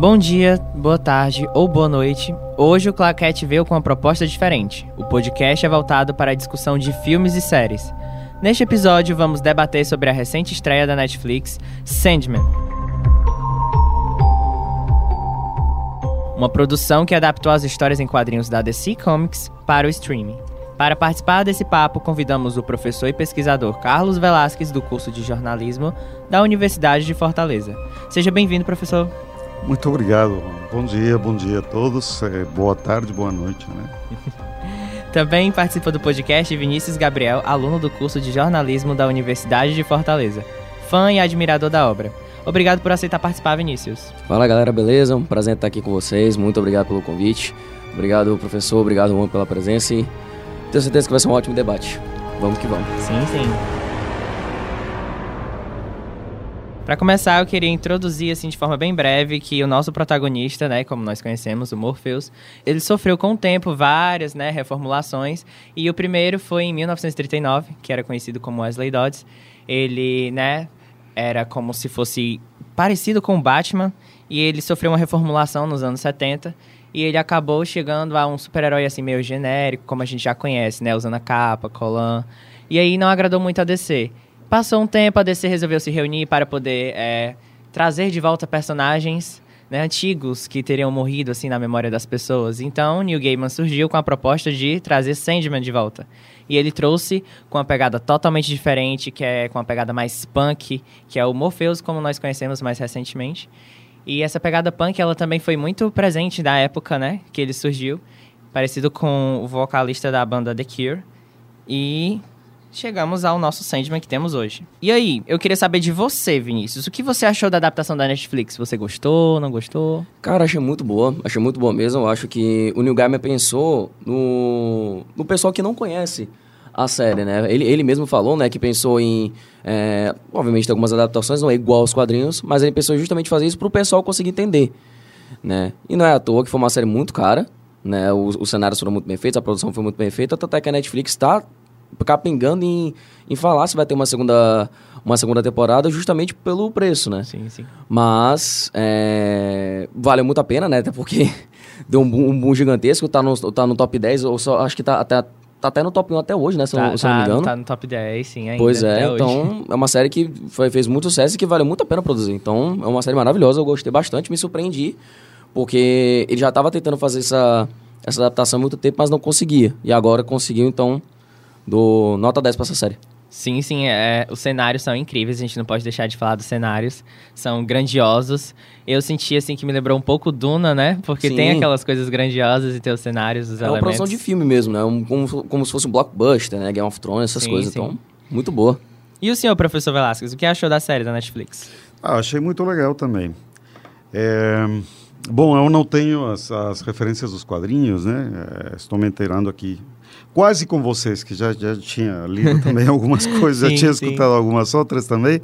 Bom dia, boa tarde ou boa noite. Hoje o Claquete veio com uma proposta diferente. O podcast é voltado para a discussão de filmes e séries. Neste episódio, vamos debater sobre a recente estreia da Netflix, Sandman. Uma produção que adaptou as histórias em quadrinhos da DC Comics para o streaming. Para participar desse papo, convidamos o professor e pesquisador Carlos Velasquez, do curso de jornalismo da Universidade de Fortaleza. Seja bem-vindo, professor. Muito obrigado. Bom dia, bom dia a todos. É, boa tarde, boa noite. Né? Também participa do podcast Vinícius Gabriel, aluno do curso de jornalismo da Universidade de Fortaleza, fã e admirador da obra. Obrigado por aceitar participar, Vinícius. Fala galera, beleza? Um prazer estar aqui com vocês. Muito obrigado pelo convite. Obrigado, professor. Obrigado, Juan, pela presença. E tenho certeza que vai ser um ótimo debate. Vamos que vamos. Sim, sim. Para começar, eu queria introduzir assim de forma bem breve que o nosso protagonista, né, como nós conhecemos, o Morpheus, ele sofreu com o tempo várias, né, reformulações, e o primeiro foi em 1939, que era conhecido como Wesley Dodds. Ele, né, era como se fosse parecido com o Batman, e ele sofreu uma reformulação nos anos 70, e ele acabou chegando a um super-herói assim meio genérico, como a gente já conhece, né, usando a capa, colan. E aí não agradou muito a DC. Passou um tempo, a DC resolveu se reunir para poder é, trazer de volta personagens né, antigos que teriam morrido assim na memória das pessoas. Então, Neil Gaiman surgiu com a proposta de trazer Sandman de volta. E ele trouxe com uma pegada totalmente diferente, que é com uma pegada mais punk, que é o Morpheus, como nós conhecemos mais recentemente. E essa pegada punk, ela também foi muito presente na época, né, que ele surgiu, parecido com o vocalista da banda The Cure. E chegamos ao nosso Sandman que temos hoje. E aí, eu queria saber de você, Vinícius. O que você achou da adaptação da Netflix? Você gostou, não gostou? Cara, achei muito boa. Achei muito boa mesmo. Eu acho que o Neil Gaiman pensou no, no pessoal que não conhece a série, né? Ele, ele mesmo falou, né, que pensou em... É, obviamente tem algumas adaptações, não é igual aos quadrinhos, mas ele pensou justamente fazer isso para o pessoal conseguir entender, né? E não é à toa que foi uma série muito cara, né? Os, os cenários foram muito bem feitos, a produção foi muito bem feita, tanto é que a Netflix está capengando em, em falar se vai ter uma segunda, uma segunda temporada justamente pelo preço, né? Sim, sim. Mas é, valeu muito a pena, né? Até porque deu um boom, um boom, gigantesco, tá no, tá no top 10, ou só, acho que tá até, tá até no top 1 até hoje, né? Se, tá, não, se tá, não me engano. Tá no top 10, sim, ainda. Pois é, então é uma série que foi, fez muito sucesso e que valeu muito a pena produzir. Então é uma série maravilhosa, eu gostei bastante, me surpreendi, porque ele já estava tentando fazer essa, essa adaptação há muito tempo, mas não conseguia. E agora conseguiu, então do nota 10 para essa série. Sim, sim, é, os cenários são incríveis, a gente não pode deixar de falar dos cenários, são grandiosos. Eu senti, assim, que me lembrou um pouco Duna, né? Porque sim. tem aquelas coisas grandiosas e tem os cenários, os é elementos. É uma produção de filme mesmo, né? Um, como, como se fosse um blockbuster, né? Game of Thrones, essas sim, coisas, sim. então, muito boa. E o senhor, professor Velasquez, o que achou da série da Netflix? Ah, achei muito legal também. É... Bom, eu não tenho as, as referências dos quadrinhos, né? É, estou me inteirando aqui quase com vocês, que já, já tinha lido também algumas coisas, sim, já tinha escutado sim. algumas outras também,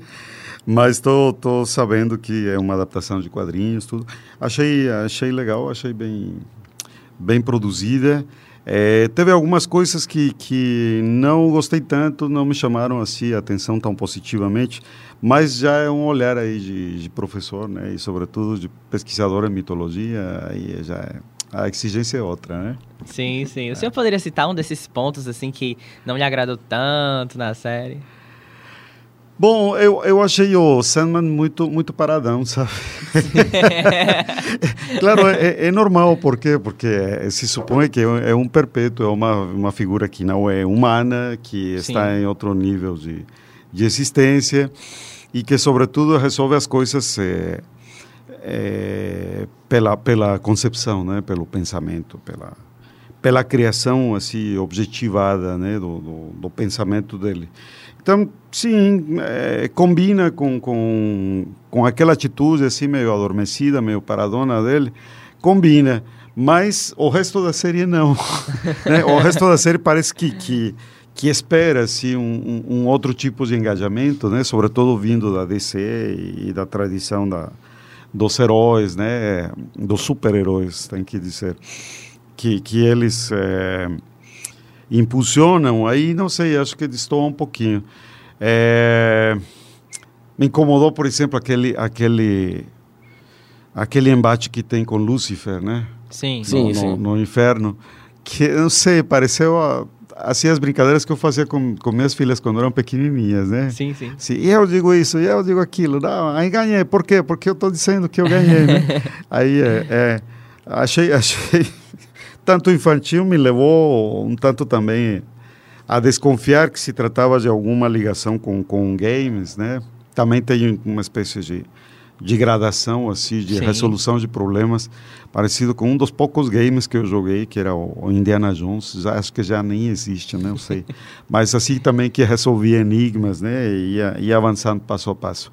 mas estou sabendo que é uma adaptação de quadrinhos, tudo. Achei, achei legal, achei bem, bem produzida. É, teve algumas coisas que, que não gostei tanto, não me chamaram assim a atenção tão positivamente, mas já é um olhar aí de, de professor, né, e sobretudo de pesquisador em mitologia, aí já é a exigência é outra, né? Sim, sim. O senhor poderia citar um desses pontos assim que não lhe agradou tanto na série? Bom, eu, eu achei o Sandman muito muito paradão, sabe? claro, é, é, normal, por quê? Porque se supõe que é um perpétuo, é uma, uma figura que não é humana, que está Sim. em outro nível de, de existência e que, sobretudo, resolve as coisas é, é, pela pela concepção, né, pelo pensamento, pela pela criação assim objetivada, né, do, do, do pensamento dele. Então, sim, é, combina com, com, com aquela atitude assim meio adormecida, meio paradona dele, combina. Mas o resto da série não. né? O resto da série parece que, que, que espera assim, um, um, outro tipo de engajamento, né? sobretudo vindo da DC e da tradição da, dos heróis, né, dos super-heróis, tem que dizer, que, que eles é, impulsionam, aí não sei, acho que destoa um pouquinho. É, me incomodou, por exemplo, aquele, aquele, aquele embate que tem com Lúcifer, né? Sim. No, Sim, no, sim. no inferno. Que, não sei, pareceu ah, assim as brincadeiras que eu fazia com, com minhas filhas quando eram pequenininhas, né? Sim, sim. Sim, e eu digo isso, e eu digo aquilo. Não, aí ganhei. Por quê? Porque eu estou dizendo que eu ganhei, né? aí é, é, achei, achei tanto infantil, me levou um tanto também a desconfiar que se tratava de alguma ligação com, com games, né? Também tem uma espécie de, de gradação, assim, de Sim. resolução de problemas, parecido com um dos poucos games que eu joguei, que era o, Indiana Jones, já, acho que já nem existe, né? Não sei. Mas assim também que resolvia enigmas, né? E ia, ia avançando passo a passo.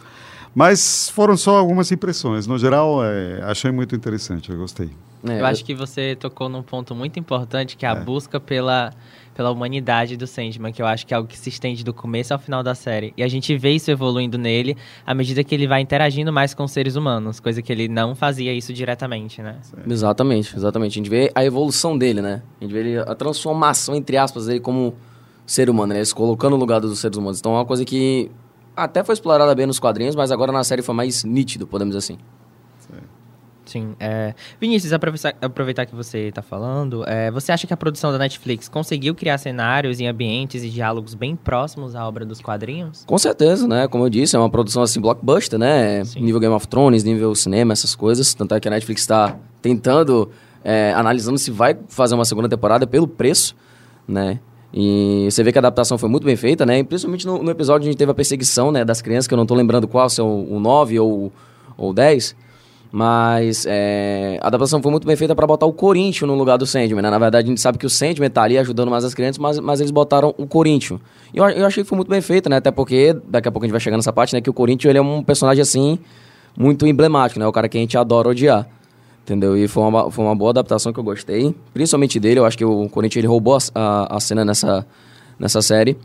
Mas foram só algumas impressões. No geral, é, achei muito interessante, eu gostei. É, Eu acho que você tocou num ponto muito importante, que é a É. busca pela, pela humanidade do Sandman, que eu acho que é algo que se estende do começo ao final da série. E a gente vê isso evoluindo nele à medida que ele vai interagindo mais com seres humanos, coisa que ele não fazia isso diretamente, né? Exatamente, exatamente. A gente vê a evolução dele, né? A gente vê ele- a transformação, entre aspas, dele como ser humano, né? Ele se colocando no lugar dos seres humanos. Então é uma coisa que até foi explorada bem nos quadrinhos, mas agora na série foi mais nítido, podemos dizer assim. Sim. É... Vinícius, aproveitar, que você está falando, é, você acha que a produção da Netflix conseguiu criar cenários e ambientes e diálogos bem próximos à obra dos quadrinhos? Com certeza, né? Como eu disse, é uma produção assim, blockbuster, né? Sim. Nível Game of Thrones, nível cinema, essas coisas. Tanto é que a Netflix está tentando, é, analisando se vai fazer uma segunda temporada pelo preço, né? E você vê que a adaptação foi muito bem feita, né? E principalmente no, no episódio a gente teve a perseguição né, das crianças, que eu não tô lembrando qual, se é o, o 9 ou o 10. Mas é, a adaptação foi muito bem feita para botar o Corinthians no lugar do Sandman, né? Na verdade, a gente sabe que o Sandman tá ali ajudando mais as crianças, mas, mas eles botaram o Corinthians. E eu, eu achei que foi muito bem feito, né? Até porque, daqui a pouco a gente vai chegar nessa parte, né? Que o Corinthians, ele é um personagem, assim, muito emblemático, né? O cara que a gente adora odiar. Entendeu? E foi uma, foi uma boa adaptação que eu gostei. Principalmente dele, eu acho que o Corinthians, ele roubou a, a, a cena nessa, nessa série.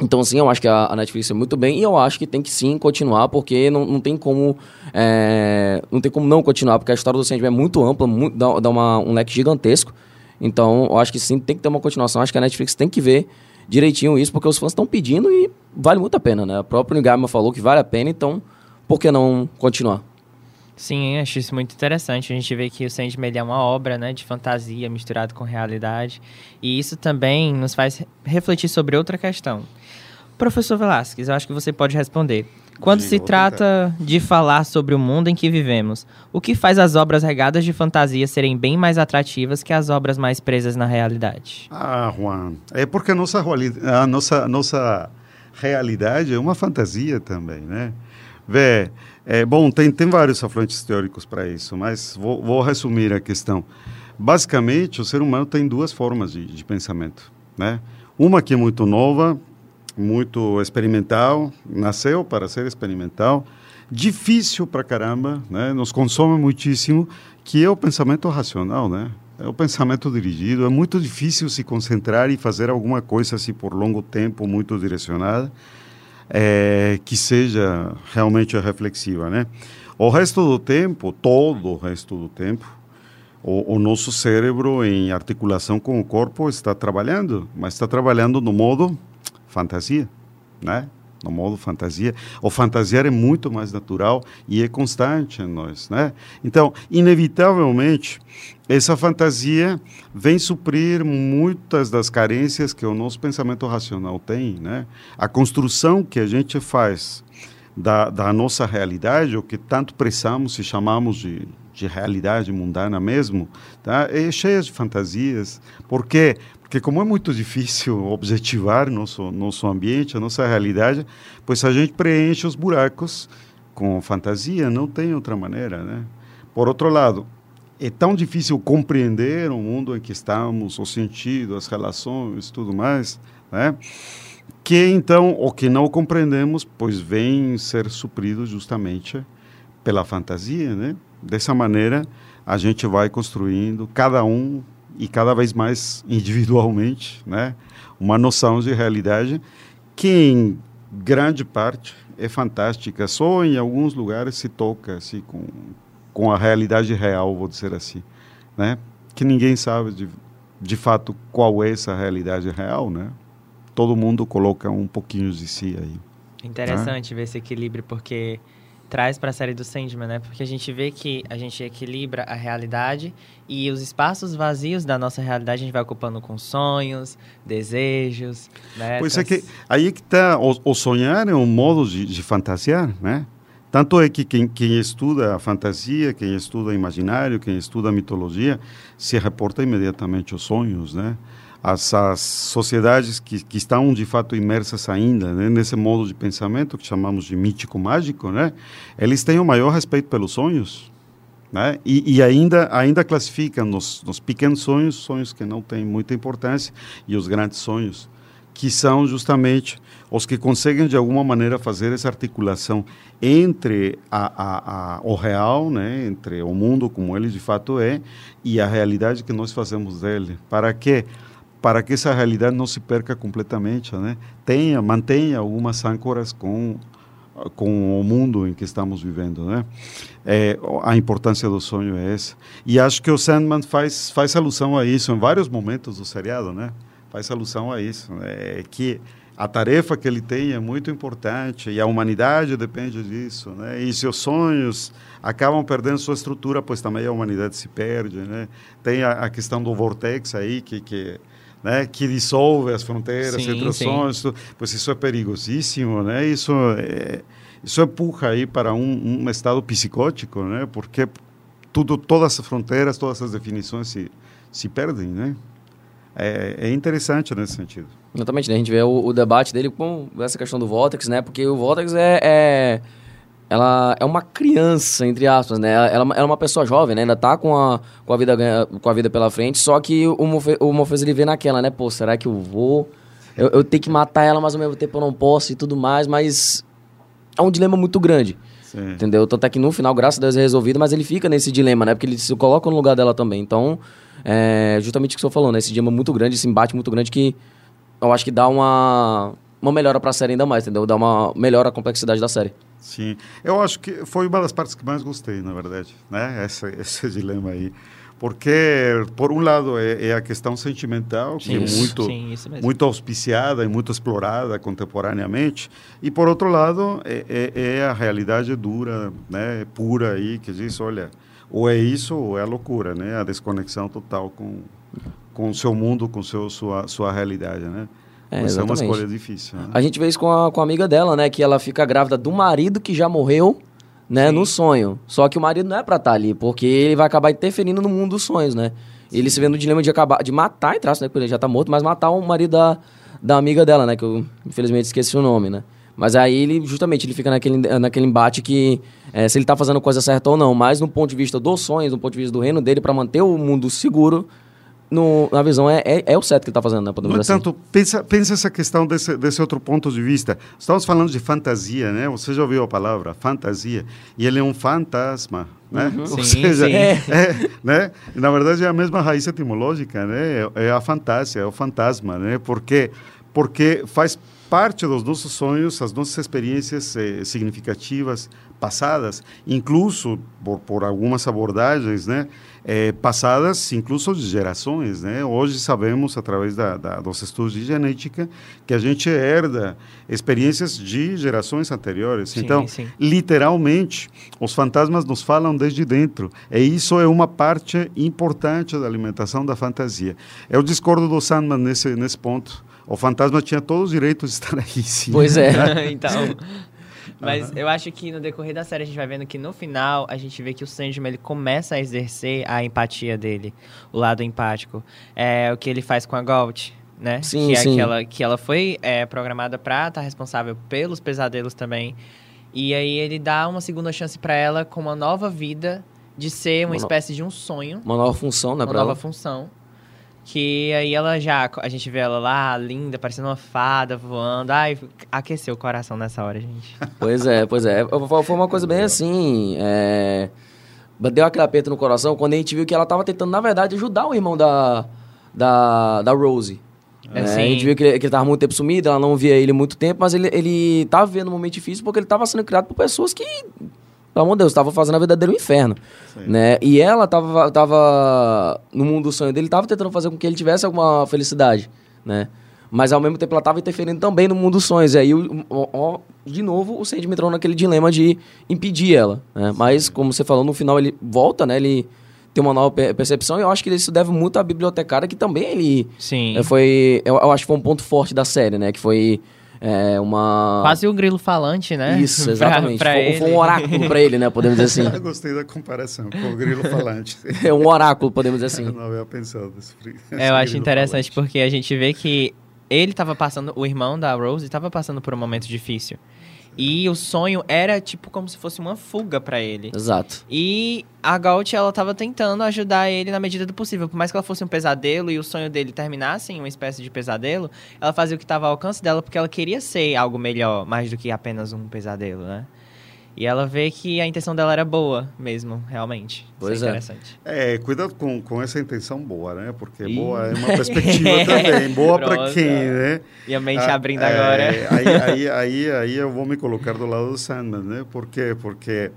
Então, sim, eu acho que a, Netflix é muito bem e eu acho que tem que sim continuar, porque não, não tem como é, não tem como não continuar, porque a história do Sandman é muito ampla, muito, dá, dá uma, um leque gigantesco. Então, eu acho que sim, tem que ter uma continuação. Acho que a Netflix tem que ver direitinho isso, porque os fãs estão pedindo e vale muito a pena, né? O próprio Nigama falou que vale a pena, então por que não continuar? Sim, acho isso muito interessante. A gente vê que o Sandman é uma obra né, de fantasia misturado com realidade. E isso também nos faz refletir sobre outra questão. Professor Velasquez, eu acho que você pode responder. Quando Diga, se trata de falar sobre o mundo em que vivemos, o que faz as obras regadas de fantasia serem bem mais atrativas que as obras mais presas na realidade? Ah, Juan, é porque a nossa, a nossa, nossa realidade é uma fantasia também, né? Vê, é, bom, tem, tem vários afluentes teóricos para isso, mas vou, vou resumir a questão. Basicamente, o ser humano tem duas formas de, de pensamento, né? Uma que é muito nova, muito experimental, nasceu para ser experimental, difícil para caramba, né? Nos consome muitíssimo, que é o pensamento racional, né? É o pensamento dirigido. É muito difícil se concentrar e fazer alguma coisa assim por longo tempo, muito direcionada, é, que seja realmente reflexiva, né? O resto do tempo, todo o resto do tempo, o, o nosso cérebro, em articulação com o corpo, está trabalhando, mas está trabalhando no modo fantasia, né? No modo fantasia. O fantasiar é muito mais natural e é constante em nós, né? Então, inevitavelmente, essa fantasia vem suprir muitas das carências que o nosso pensamento racional tem, né? A construção que a gente faz da, da nossa realidade, o que tanto prezamos e chamamos de, de realidade mundana mesmo, tá? é cheia de fantasias. Por quê? Porque como é muito difícil objetivar nosso, nosso ambiente, a nossa realidade, pois a gente preenche os buracos com fantasia, não tem outra maneira, né? Por outro lado, é tão difícil compreender o mundo em que estamos, o sentido, as relações, tudo mais, né? que então o que não compreendemos, pois vem ser suprido justamente pela fantasia, né? Dessa maneira a gente vai construindo cada um e cada vez mais individualmente, né? Uma noção de realidade que em grande parte é fantástica, só em alguns lugares se toca assim com com a realidade real, vou dizer assim, né? Que ninguém sabe de, de fato qual é essa realidade real, né? Todo mundo coloca um pouquinho de si aí. Interessante ver esse equilíbrio, porque traz para a série do Sandman, né? Porque a gente vê que a gente equilibra a realidade e os espaços vazios da nossa realidade a gente vai ocupando com sonhos, desejos, né? Pois é que aí que está o, o, sonhar é um modo de, de fantasiar, né? Tanto é que quem, quem, estuda a fantasia, quem estuda imaginário, quem estuda a mitologia, se reporta imediatamente aos sonhos, né? As, as sociedades que, que, estão de fato imersas ainda né, nesse modo de pensamento que chamamos de mítico mágico, né, eles têm o maior respeito pelos sonhos, né, e, e ainda ainda classificam nos, nos pequenos sonhos sonhos que não têm muita importância e os grandes sonhos que são justamente os que conseguem de alguma maneira fazer essa articulação entre a, a, a, o real, né, entre o mundo como ele de fato é e a realidade que nós fazemos dele, para que para que essa realidade não se perca completamente, né? Tenha, mantenha algumas âncoras com com o mundo em que estamos vivendo, né? É, a importância do sonho é essa. E acho que o Sandman faz faz alusão a isso em vários momentos do seriado, né? Faz alusão a isso, né? é que a tarefa que ele tem é muito importante e a humanidade depende disso, né? E se os sonhos acabam perdendo sua estrutura, pois também a humanidade se perde, né? Tem a, a questão do vortex aí que, que né, que dissolve as fronteiras sim, entre os sim. pois isso é perigosíssimo, né? Isso é, isso empurra aí para um, um estado psicótico, né? Porque tudo, todas as fronteiras, todas as definições se, se perdem, né? É, é interessante nesse sentido. Exatamente, né? A gente vê o, o, debate dele com essa questão do Vortex, né? Porque o Vortex é, é ela é uma criança, entre aspas, né? Ela, ela é uma pessoa jovem, né? Ainda tá com a, com a, vida, com a vida pela frente, só que o, Morpheus, o Morpheus ele vê naquela, né? Pô, será que eu vou... Eu, eu tenho que matar ela, mas ao mesmo tempo eu não posso e tudo mais, mas é um dilema muito grande. Sim. Entendeu? Tanto é que no final, graças a Deus, é resolvido, mas ele fica nesse dilema, né? Porque ele se coloca no lugar dela também. Então, é justamente o que você falou, né? Esse dilema muito grande, esse embate muito grande que eu acho que dá uma, uma melhora pra série ainda mais, entendeu? Dá uma melhora a complexidade da série. Sim, eu acho que foi uma das partes que mais gostei, na verdade, né? Esse, esse dilema aí. Porque, por um lado, é, é a questão sentimental, que é muito, sim, muito auspiciada e muito explorada contemporaneamente, e, por outro lado, é, é, é, a realidade dura, né? pura aí, que diz, olha, ou é isso ou é a loucura, né? A desconexão total com, com o seu mundo, com seu, sua, sua realidade, né? É, Mas é uma escolha difícil. Né? A gente vê isso com a, com a amiga dela, né? Que ela fica grávida do marido que já morreu, né? Sim. No sonho. Só que o marido não é pra estar tá ali, porque ele vai acabar interferindo no mundo dos sonhos, né? Sim. Ele se vê no dilema de acabar de matar, em traço, né? Porque ele já tá morto, mas matar o marido da, da amiga dela, né? Que eu infelizmente esqueci o nome, né? Mas aí ele, justamente, ele fica naquele, naquele embate que é, se ele tá fazendo coisa certa ou não. Mas no ponto de vista dos sonhos, no ponto de vista do reino dele, para manter o mundo seguro, no, na visão, é, é, é, o certo que ele está fazendo, né? Podemos no entanto, assim. pensa, pensa essa questão desse, desse outro ponto de vista. Estamos falando de fantasia, né? Você já ouviu a palavra fantasia? E ele é um fantasma, né? Uhum. Ou sim, seja, sim. É, né? na verdade é a mesma raiz etimológica, né? É, é a fantasia, é o fantasma, né? Porque, porque faz parte dos nossos sonhos, as nossas experiências eh, significativas passadas, incluso por, por algumas abordagens, né? É, passadas, incluso de gerações. Né? Hoje sabemos, através da, da, dos estudos de genética, que a gente herda experiências de gerações anteriores. Sim, então, sim. literalmente, os fantasmas nos falam desde dentro. E isso é uma parte importante da alimentação da fantasia. Eu discordo do Sandman nesse, nesse ponto. O fantasma tinha todos os direitos de estar aí, sim. Pois é, então... Mas uhum. eu acho que no decorrer da série a gente vai vendo que no final a gente vê que o Sandman ele começa a exercer a empatia dele, o lado empático. É o que ele faz com a Gold, né? Sim, que é sim. aquela que ela foi é, programada para estar tá responsável pelos pesadelos também. E aí ele dá uma segunda chance para ela com uma nova vida de ser uma, uma espécie de um sonho. Uma nova função, né, Uma nova ela? função. Que aí ela já, a gente vê ela lá, linda, parecendo uma fada voando. Ai, aqueceu o coração nessa hora, gente. Pois é, pois é. Foi uma coisa bem assim. É... Deu aquele aperto no coração quando a gente viu que ela estava tentando, na verdade, ajudar o irmão da, da, da Rose. É, é, a gente viu que ele, que ele tava muito tempo sumido, ela não via ele muito tempo, mas ele, ele tava vivendo um momento difícil porque ele estava sendo criado por pessoas que pelo amor de Deus, estava fazendo a um inferno. Né? E ela tava, tava no mundo do sonho dele, estava tentando fazer com que ele tivesse alguma felicidade, né? mas ao mesmo tempo ela estava interferindo também no mundo dos sonhos. E aí, o, o, de novo, o Sandman entrou naquele dilema de impedir ela. Né? Mas, como você falou, no final ele volta, né? Ele tem uma nova percepção e eu acho que isso deve muito à bibliotecária, que também ele... Sim. É, foi... Eu, eu acho que foi um ponto forte da série, né? Que foi... É uma. Quase o um grilo falante, né? Isso, exatamente. pra, pra foi, foi, um oráculo para ele, né? Podemos dizer assim. Eu gostei da comparação com o grilo falante. é um oráculo, podemos dizer assim. Eu não havia pensado nesse, é, Eu acho interessante falante. porque a gente vê que ele estava passando, o irmão da Rose estava passando por um momento difícil. E o sonho era tipo como se fosse uma fuga para ele. Exato. E a Gaut, ela tava tentando ajudar ele na medida do possível. Por mais que ela fosse um pesadelo e o sonho dele terminasse em uma espécie de pesadelo, ela fazia o que estava ao alcance dela porque ela queria ser algo melhor, mais do que apenas um pesadelo, né? E ela vê que a intenção dela era boa mesmo, realmente. Pois Isso é, é. interessante. É, cuidado com, com essa intenção boa, né? Porque Ih. boa é uma perspectiva também. Boa para quem, né? E a mente ah, abrindo é, agora. Aí, aí, aí, aí eu vou me colocar do lado do Sandman, né? Por quê? Porque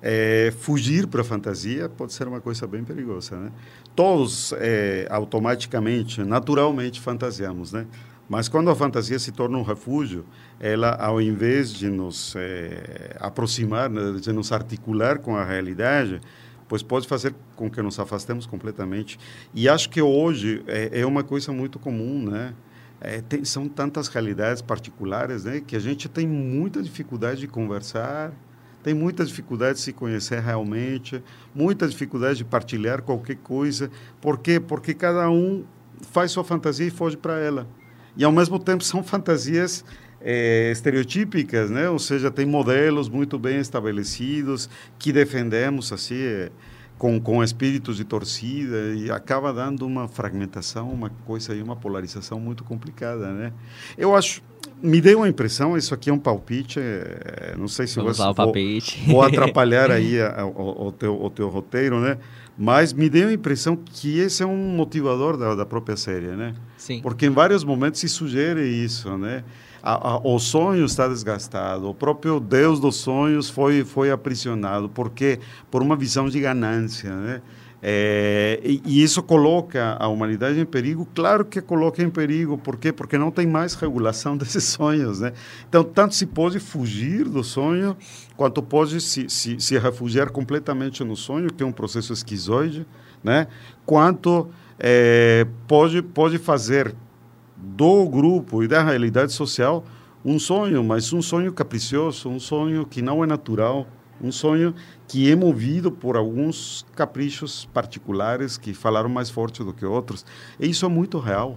é, fugir para a fantasia pode ser uma coisa bem perigosa, né? Todos é, automaticamente, naturalmente fantasiamos, né? Mas quando a fantasia se torna um refúgio, ela, ao invés de nos é, aproximar, né, de nos articular com a realidade, pois pode fazer com que nos afastemos completamente. E acho que hoje é, é uma coisa muito comum, né? É, tem, são tantas realidades particulares, né, que a gente tem muita dificuldade de conversar, tem muita dificuldade de se conhecer realmente, muita dificuldade de partilhar qualquer coisa. Por quê? Porque cada um faz sua fantasia e foge para ela e ao mesmo tempo são fantasias é, estereotípicas, né? Ou seja, tem modelos muito bem estabelecidos que defendemos assim é, com com espíritos de torcida e acaba dando uma fragmentação, uma coisa aí, uma polarização muito complicada, né? Eu acho me deu uma impressão, isso aqui é um palpite, é, não sei se Vamos vou, palpite. vou atrapalhar aí a, o, o, teu, o teu roteiro, né? Mas me deu a impressão que esse é um motivador da, da própria série, né? Sim. Porque em vários momentos se sugere isso, né? A, a, o sonho está desgastado, o próprio Deus dos sonhos foi foi aprisionado, porque por uma visão de ganância, né? É, e, e, isso coloca a humanidade em perigo? Claro que coloca em perigo. Por quê? Porque não tem mais regulação desses sonhos. Né? Então, tanto se pode fugir do sonho, quanto pode se, se, se refugiar completamente no sonho, que é um processo esquizoide, né? quanto é, pode, pode fazer do grupo e da realidade social um sonho, mas um sonho capricioso, um sonho que não é natural, um sonho que é movido por alguns caprichos particulares que falaram mais forte do que outros. E isso é muito real,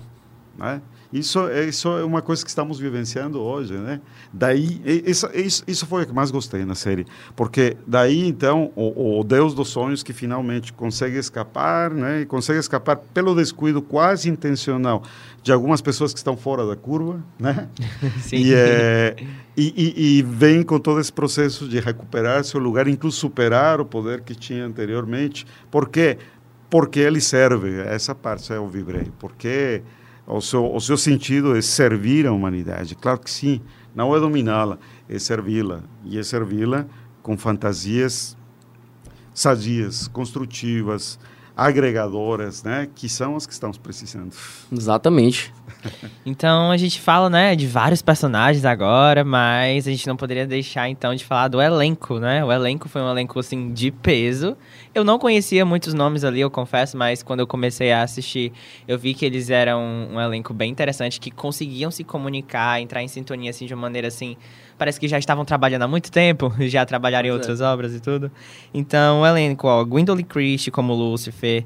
né? Isso, isso é uma coisa que estamos vivenciando hoje, né? Daí, isso, isso, isso foi o que mais gostei na série, porque daí, então, o, o Deus dos sonhos que finalmente consegue escapar, né? E consegue escapar pelo descuido quase intencional de algumas pessoas que estão fora da curva, né? Sim. E, é, e, e, e, vem com todo esse processo de recuperar seu lugar, incluso superar o poder que tinha anteriormente. Por quê? Porque ele serve, essa parte eu vibrei, porque o seu, o seu sentido é servir a humanidade. Claro que sim, não é dominá-la, é servi-la. E é servi-la com fantasias sadias, construtivas, agregadoras, né? Que são as que estamos precisando. Exatamente. Então a gente fala, né, de vários personagens agora, mas a gente não poderia deixar então de falar do elenco, né? O elenco foi um elenco assim de peso. Eu não conhecia muitos nomes ali, eu confesso, mas quando eu comecei a assistir, eu vi que eles eram um, elenco bem interessante, que conseguiam se comunicar, entrar em sintonia assim de uma maneira assim parece que já estavam trabalhando há muito tempo, já trabalharam em é. outras é. obras e tudo. Então, o elenco, ó, Gwendolyn Christie como Lucifer,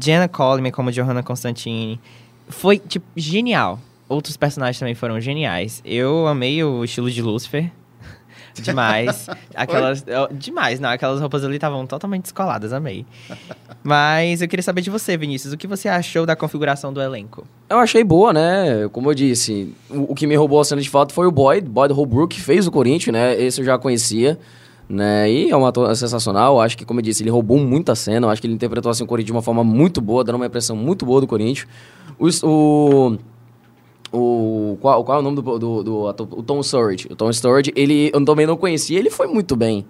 Jenna Coleman como Johanna Constantine, foi, tipo, genial. Outros personagens também foram geniais. Eu amei o estilo de Lucifer. Demais. Aquelas. Demais, não. Aquelas roupas ali estavam totalmente descoladas, amei. Mas eu queria saber de você, Vinícius. O que você achou da configuração do elenco? Eu achei boa, né? Como eu disse, o, o que me roubou a cena de fato foi o Boyd, Boyd Holbrook, que fez o Corinthians, né? Esse eu já conhecia. Né? E é um ator sensacional. Acho que, como eu disse, ele roubou muita cena. Acho que ele interpretou assim, o Corinthians de uma forma muito boa, dando uma impressão muito boa do Corinthians. O, o, o qual, qual é o nome do, do, do ator? O Tom Sturridge. O Tom Sturridge, ele eu também não conhecia, ele foi muito bem.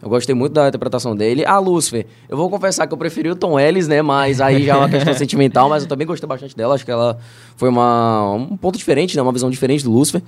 Eu gostei muito da interpretação dele. A Lucifer, eu vou confessar que eu preferi o Tom Ellis, né? Mas aí já é uma questão sentimental, mas eu também gostei bastante dela. Acho que ela foi uma, um ponto diferente, né? Uma visão diferente do Lucifer.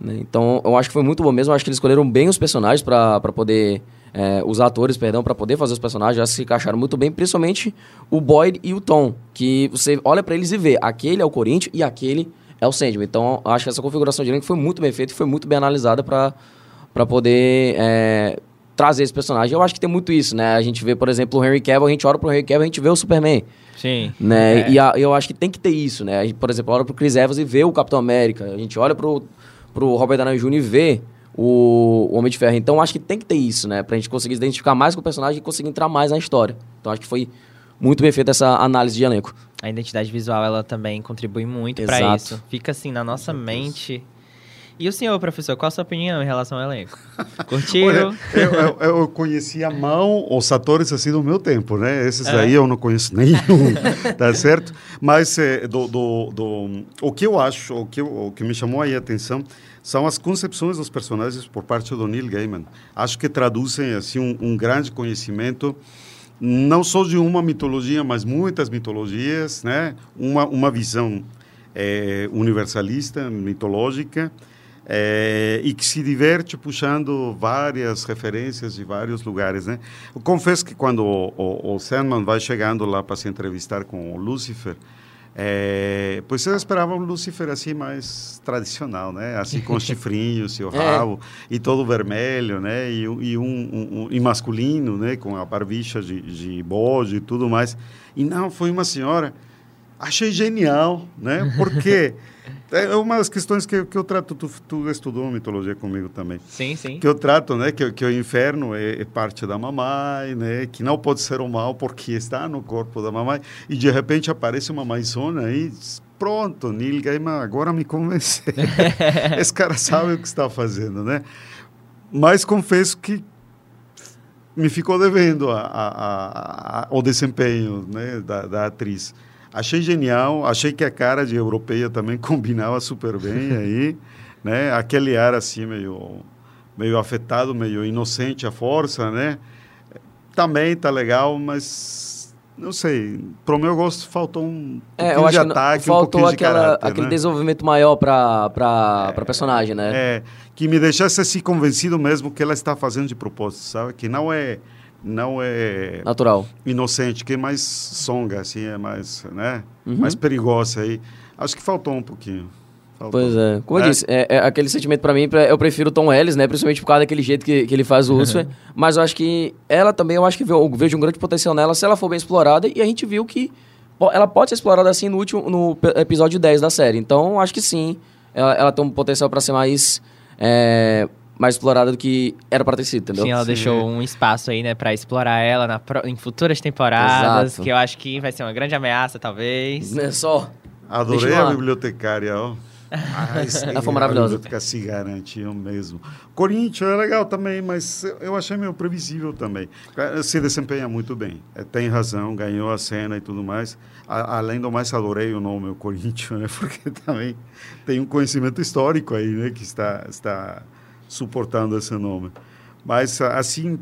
Né? Então, eu acho que foi muito bom mesmo. Eu acho que eles escolheram bem os personagens para poder... É, os atores, perdão, para poder fazer os personagens, já se encaixaram muito bem, principalmente o Boyd e o Tom, que você olha para eles e vê, aquele é o Corinthians e aquele é o Sandman. Então, acho que essa configuração de elenco foi muito bem feita e foi muito bem analisada para poder é, trazer esse personagem. Eu acho que tem muito isso, né? A gente vê, por exemplo, o Henry Cavill, a gente olha pro Henry Cavill, a gente vê o Superman. Sim. Né? É. E a, eu acho que tem que ter isso, né? A gente, por exemplo, olha pro Chris Evans e vê o Capitão América. A gente olha pro, pro Robert Downey Jr. e vê o, o Homem de Ferro. Então, acho que tem que ter isso, né? Pra gente conseguir se identificar mais com o personagem e conseguir entrar mais na história. Então, acho que foi muito bem feita essa análise de elenco. A identidade visual, ela também contribui muito para isso. Fica assim na nossa mente... E o senhor, professor, qual a sua opinião em relação ao elenco? Curtiu? Olha, eu, eu, eu conheci a mão os atores assim do meu tempo, né? Esses é. aí eu não conheço nenhum, tá certo? Mas é, do, do, do, o que eu acho, o que, o que me chamou aí a atenção são as concepções dos personagens por parte do Neil Gaiman. Acho que traduzem assim um, um grande conhecimento não só de uma mitologia, mas muitas mitologias, né? Uma, uma visão é, universalista, mitológica, é, e que se diverte puxando várias referências de vários lugares, né? Eu confesso que quando o, o, o Sandman vai chegando lá para se entrevistar com o Lúcifer, é, pois eu esperava um Lúcifer assim mais tradicional, né? Assim com chifrinhos e o é. rabo é. e todo vermelho, né? E, e um, um, um, e masculino, né? Com a barbicha de, de bode e tudo mais. E não, foi uma senhora. Achei genial, né? Porque é uma das questões que, que eu trato, tu, tu estudou mitologia comigo também. Sim, sim. Que eu trato, né, que, que o inferno é, é, parte da mamãe, né, que não pode ser o mal porque está no corpo da mamãe, e de repente aparece uma mãezona aí, pronto, Neil Gaiman agora me convenceu. Esse cara sabe o que está fazendo, né? Mas confesso que me ficou devendo a, a, a, o desempenho né, da, da atriz. Achei genial, achei que a cara de europeia também combinava super bem aí, né? Aquele ar assim meio meio afetado, meio inocente a força, né? Também tá legal, mas não sei, pro meu gosto faltou um é, eu acho de ataque, faltou um aquela, de caráter, aquele né? desenvolvimento maior para para é, personagem, né? É, que me deixasse assim convencido mesmo que ela está fazendo de propósito, sabe? Que não é não é natural. inocente que é mais songa assim é mais né? Uhum. mais perigosa aí. Acho que faltou um pouquinho faltou. pois é. Como é? eu disse é, é aquele sentimento para mim eu prefiro o Tom Ellis né? Principalmente por causa daquele jeito que, que ele faz o Lucifer mas eu acho que ela também eu acho que eu vejo um grande potencial nela se ela for bem explorada. E a gente viu que ela pode ser explorada assim no último no episódio 10 da série. Então acho que sim ela, ela tem um potencial para ser mais é, mais explorada do que era para ter sido, entendeu? Sim, ela Sim. deixou um espaço aí, né, para explorar ela na, em futuras temporadas, Exato. que eu acho que vai ser uma grande ameaça, talvez. Não é só. Adorei a bibliotecária, ó. Ah, ela foi maravilhosa. Biblioteca se garantiam mesmo. Corinthians é legal também, mas eu achei meio previsível também. Se desempenha muito bem. É, tem razão, ganhou a cena e tudo mais. A, além do mais, adorei o nome, o Corinthians, né? Porque também tem um conhecimento histórico aí, né? Que está, está suportando esse nome. Mas, assim,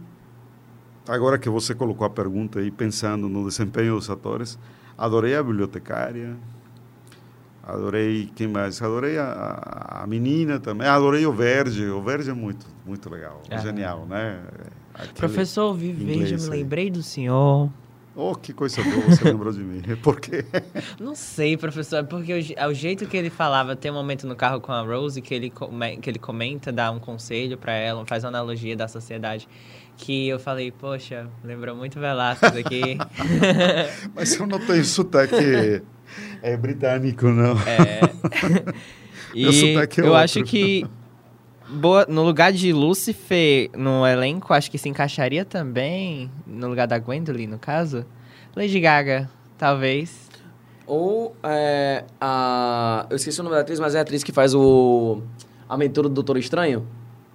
agora que você colocou a pergunta aí, pensando no desempenho dos atores, adorei a bibliotecária, adorei, quem mais? Adorei a, a menina também, adorei o Verde, o Verde é muito, muito legal, é. genial, né? Aquele Professor eu me lembrei do senhor. Oh, que coisa boa, você lembrou de mim. Por quê? Não sei, professor. Porque o, o, jeito que ele falava, tem um momento no carro com a Rose que ele, que ele comenta, dá um conselho para ela, faz uma analogia da sociedade. Que eu falei, poxa, lembrou muito Velasquez aqui. Mas eu não tenho sotaque é britânico, não. É. e é eu acho que boa, no lugar de Lucifer no elenco, acho que se encaixaria também, no lugar da Gwendolyn, no caso. Lady Gaga, talvez. Ou é, a. Eu esqueci o nome da atriz, mas é a atriz que faz o. A aventura do Doutor Estranho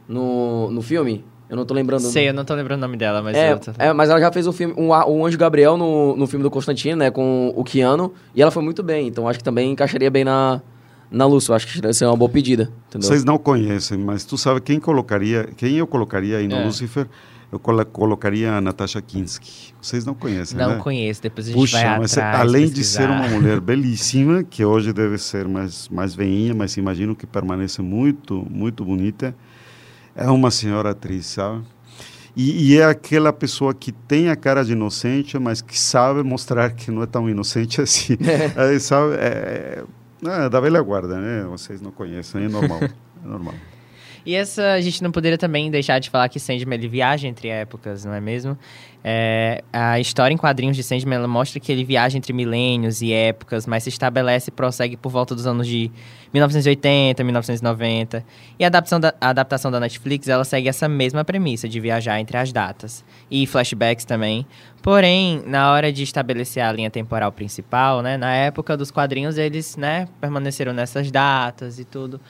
no, no filme. Eu não tô lembrando. Sei, eu não tô lembrando o nome dela, mas. É, tô... é mas ela já fez o filme, um, um Anjo Gabriel no, no filme do Constantino, né? Com o Keanu. E ela foi muito bem. Então acho que também encaixaria bem na, na luz. Eu acho que deve ser uma boa pedida. Entendeu? Vocês não conhecem, mas tu sabe quem colocaria, quem eu colocaria aí no é. Lucifer? Eu colocaria a Natasha Kinski. Vocês não conhecem, não né? Não conheço, depois a gente Puxa, vai mas atrás, além pesquisar. de ser uma mulher belíssima, que hoje deve ser mais, mais veinha, mas imagino que permanece muito, muito bonita, é uma senhora atriz, sabe? E, e, é aquela pessoa que tem a cara de inocente, mas que sabe mostrar que não é tão inocente assim. É. sabe? É, é, da velha guarda, né? Vocês não conhecem, é normal. É normal. E essa, a gente não poderia também deixar de falar que Sandman ele viaja entre épocas, não é mesmo? É, a história em quadrinhos de Sandman mostra que ele viaja entre milênios e épocas, mas se estabelece e prossegue por volta dos anos de 1980, 1990. E a adaptação da, a adaptação da Netflix ela segue essa mesma premissa de viajar entre as datas. E flashbacks também. Porém, na hora de estabelecer a linha temporal principal, né, na época dos quadrinhos, eles né, permaneceram nessas datas e tudo.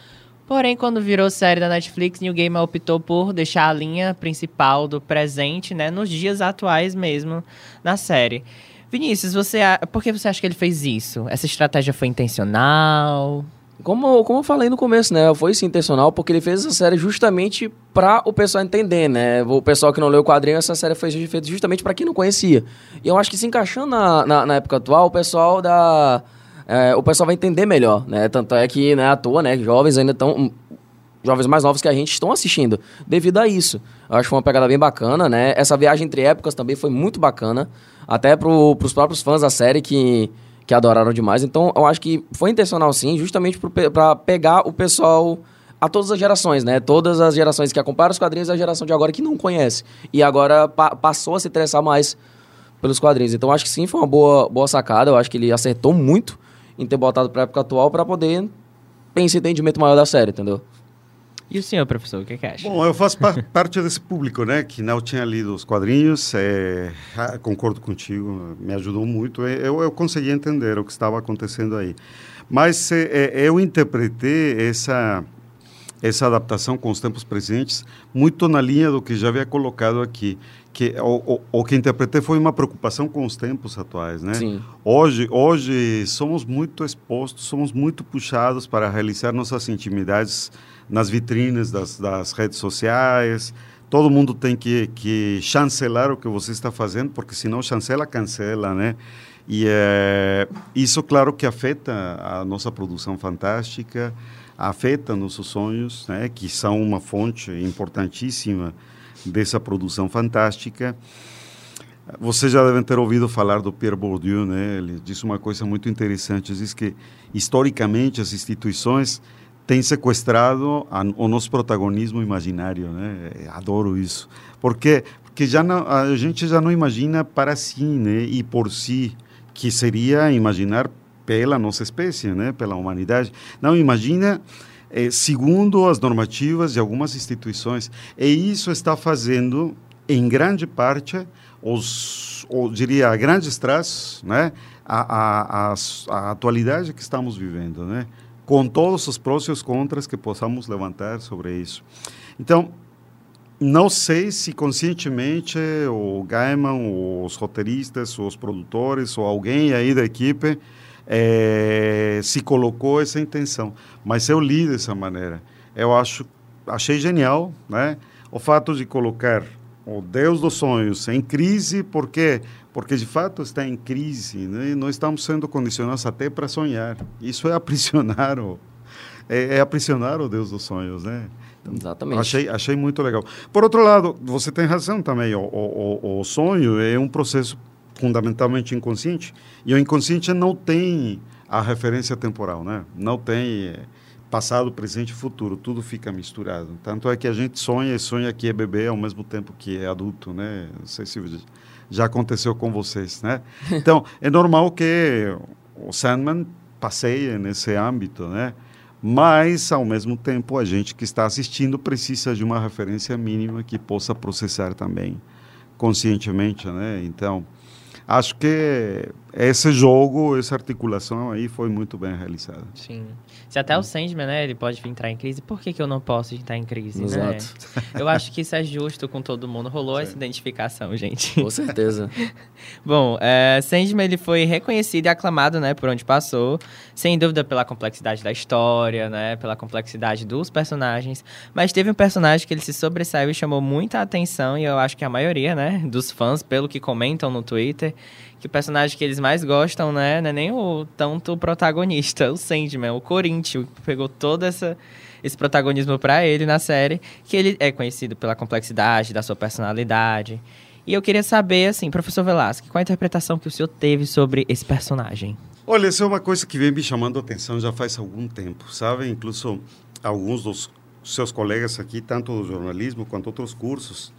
Porém, quando virou série da Netflix, New Game optou por deixar a linha principal do presente, né, nos dias atuais mesmo na série. Vinícius, você, por que você acha que ele fez isso? Essa estratégia foi intencional? Como, como eu falei no começo, né? Foi sim intencional, porque ele fez essa série justamente para o pessoal entender, né? O pessoal que não leu o quadrinho, essa série foi feita justamente para quem não conhecia. E eu acho que se encaixando na, na, na época atual, o pessoal da é, o pessoal vai entender melhor, né? Tanto é que, né, à toa, né, jovens ainda estão jovens mais novos que a gente estão assistindo devido a isso. Eu acho que foi uma pegada bem bacana, né? Essa viagem entre épocas também foi muito bacana, até para os próprios fãs da série que, que adoraram demais. Então, eu acho que foi intencional sim, justamente para pegar o pessoal a todas as gerações, né? Todas as gerações que acompanham os quadrinhos e a geração de agora que não conhece. E agora pa passou a se interessar mais pelos quadrinhos. Então, acho que sim, foi uma boa, boa sacada. Eu acho que ele acertou muito em ter botado para época atual para poder ter esse entendimento maior da série, entendeu? E o senhor, professor, o que, que acha? Bom, eu faço parte desse público, né, que não tinha lido os quadrinhos, é, concordo contigo, me ajudou muito, é, eu, eu consegui entender o que estava acontecendo aí. Mas é, é, eu interpretei essa, essa adaptação com os tempos presentes muito na linha do que já havia colocado aqui, que o, o, o, que interpretei foi uma preocupação com os tempos atuais, né? Sim. Hoje, hoje somos muito expostos, somos muito puxados para realizar nossas intimidades nas vitrines das, das redes sociais. Todo mundo tem que, que chancelar o que você está fazendo, porque senão chancela, cancela, né? E é, isso, claro, que afeta a nossa produção fantástica, afeta nossos sonhos, né? Que são uma fonte importantíssima dessa produção fantástica. Vocês já devem ter ouvido falar do Pierre Bourdieu, né? Ele disse uma coisa muito interessante, diz que historicamente as instituições têm sequestrado a, o nosso protagonismo imaginário, né? Adoro isso. Porque porque já não, a gente já não imagina para si, né? E por si, que seria imaginar pela nossa espécie, né? Pela humanidade. Não imagina é, segundo as normativas de algumas instituições. E isso está fazendo, em grande parte, os, ou diria, a grandes traços, né, a, a, a, a atualidade que estamos vivendo, né, com todos os prós e os contras que possamos levantar sobre isso. Então, não sei se conscientemente o Gaiman, os roteiristas, os produtores ou alguém aí da equipe é, se colocou essa intenção. Mas eu li dessa maneira. Eu acho, achei genial, né? O fato de colocar o Deus dos sonhos em crise, por quê? Porque de fato está em crise, né? E nós estamos sendo condicionados até para sonhar. Isso é aprisionar o, é, é aprisionar o Deus dos sonhos, né? Então, Exatamente. Achei, achei muito legal. Por outro lado, você tem razão também. O, o, o sonho é um processo fundamentalmente inconsciente, e o inconsciente não tem a referência temporal, né? Não tem eh, passado, presente e futuro, tudo fica misturado. Tanto é que a gente sonha e sonha que é bebê ao mesmo tempo que é adulto, né? Não sei se já aconteceu com vocês, né? Então, é normal que o Sandman passeie nesse âmbito, né? Mas, ao mesmo tempo, a gente que está assistindo precisa de uma referência mínima que possa processar também conscientemente, né? Então, Acho que esse jogo, essa articulação aí foi muito bem realizada. Sim. Se até o Sandman, né, ele pode entrar em crise, por que, que eu não posso entrar em crise, né? Exato. né? Eu acho que isso é justo com todo mundo. Rolou Sim. essa identificação, gente. Com certeza. Bom, é, Sandman, ele foi reconhecido e aclamado, né, por onde passou. Sem dúvida pela complexidade da história, né, pela complexidade dos personagens. Mas teve um personagem que ele se sobressaiu e chamou muita atenção, e eu acho que a maioria, né, dos fãs, pelo que comentam no Twitter, que o personagem que eles mais gostam, né, não é nem o tanto o protagonista, o Sandman, o Corinthians, que pegou todo essa, esse protagonismo para ele na série, que ele é conhecido pela complexidade da sua personalidade. E eu queria saber, assim, professor Velasco, qual a interpretação que o senhor teve sobre esse personagem? Olha, essa é uma coisa que vem me chamando a atenção já faz algum tempo, sabe? Incluso alguns dos seus colegas aqui, tanto do jornalismo quanto outros cursos,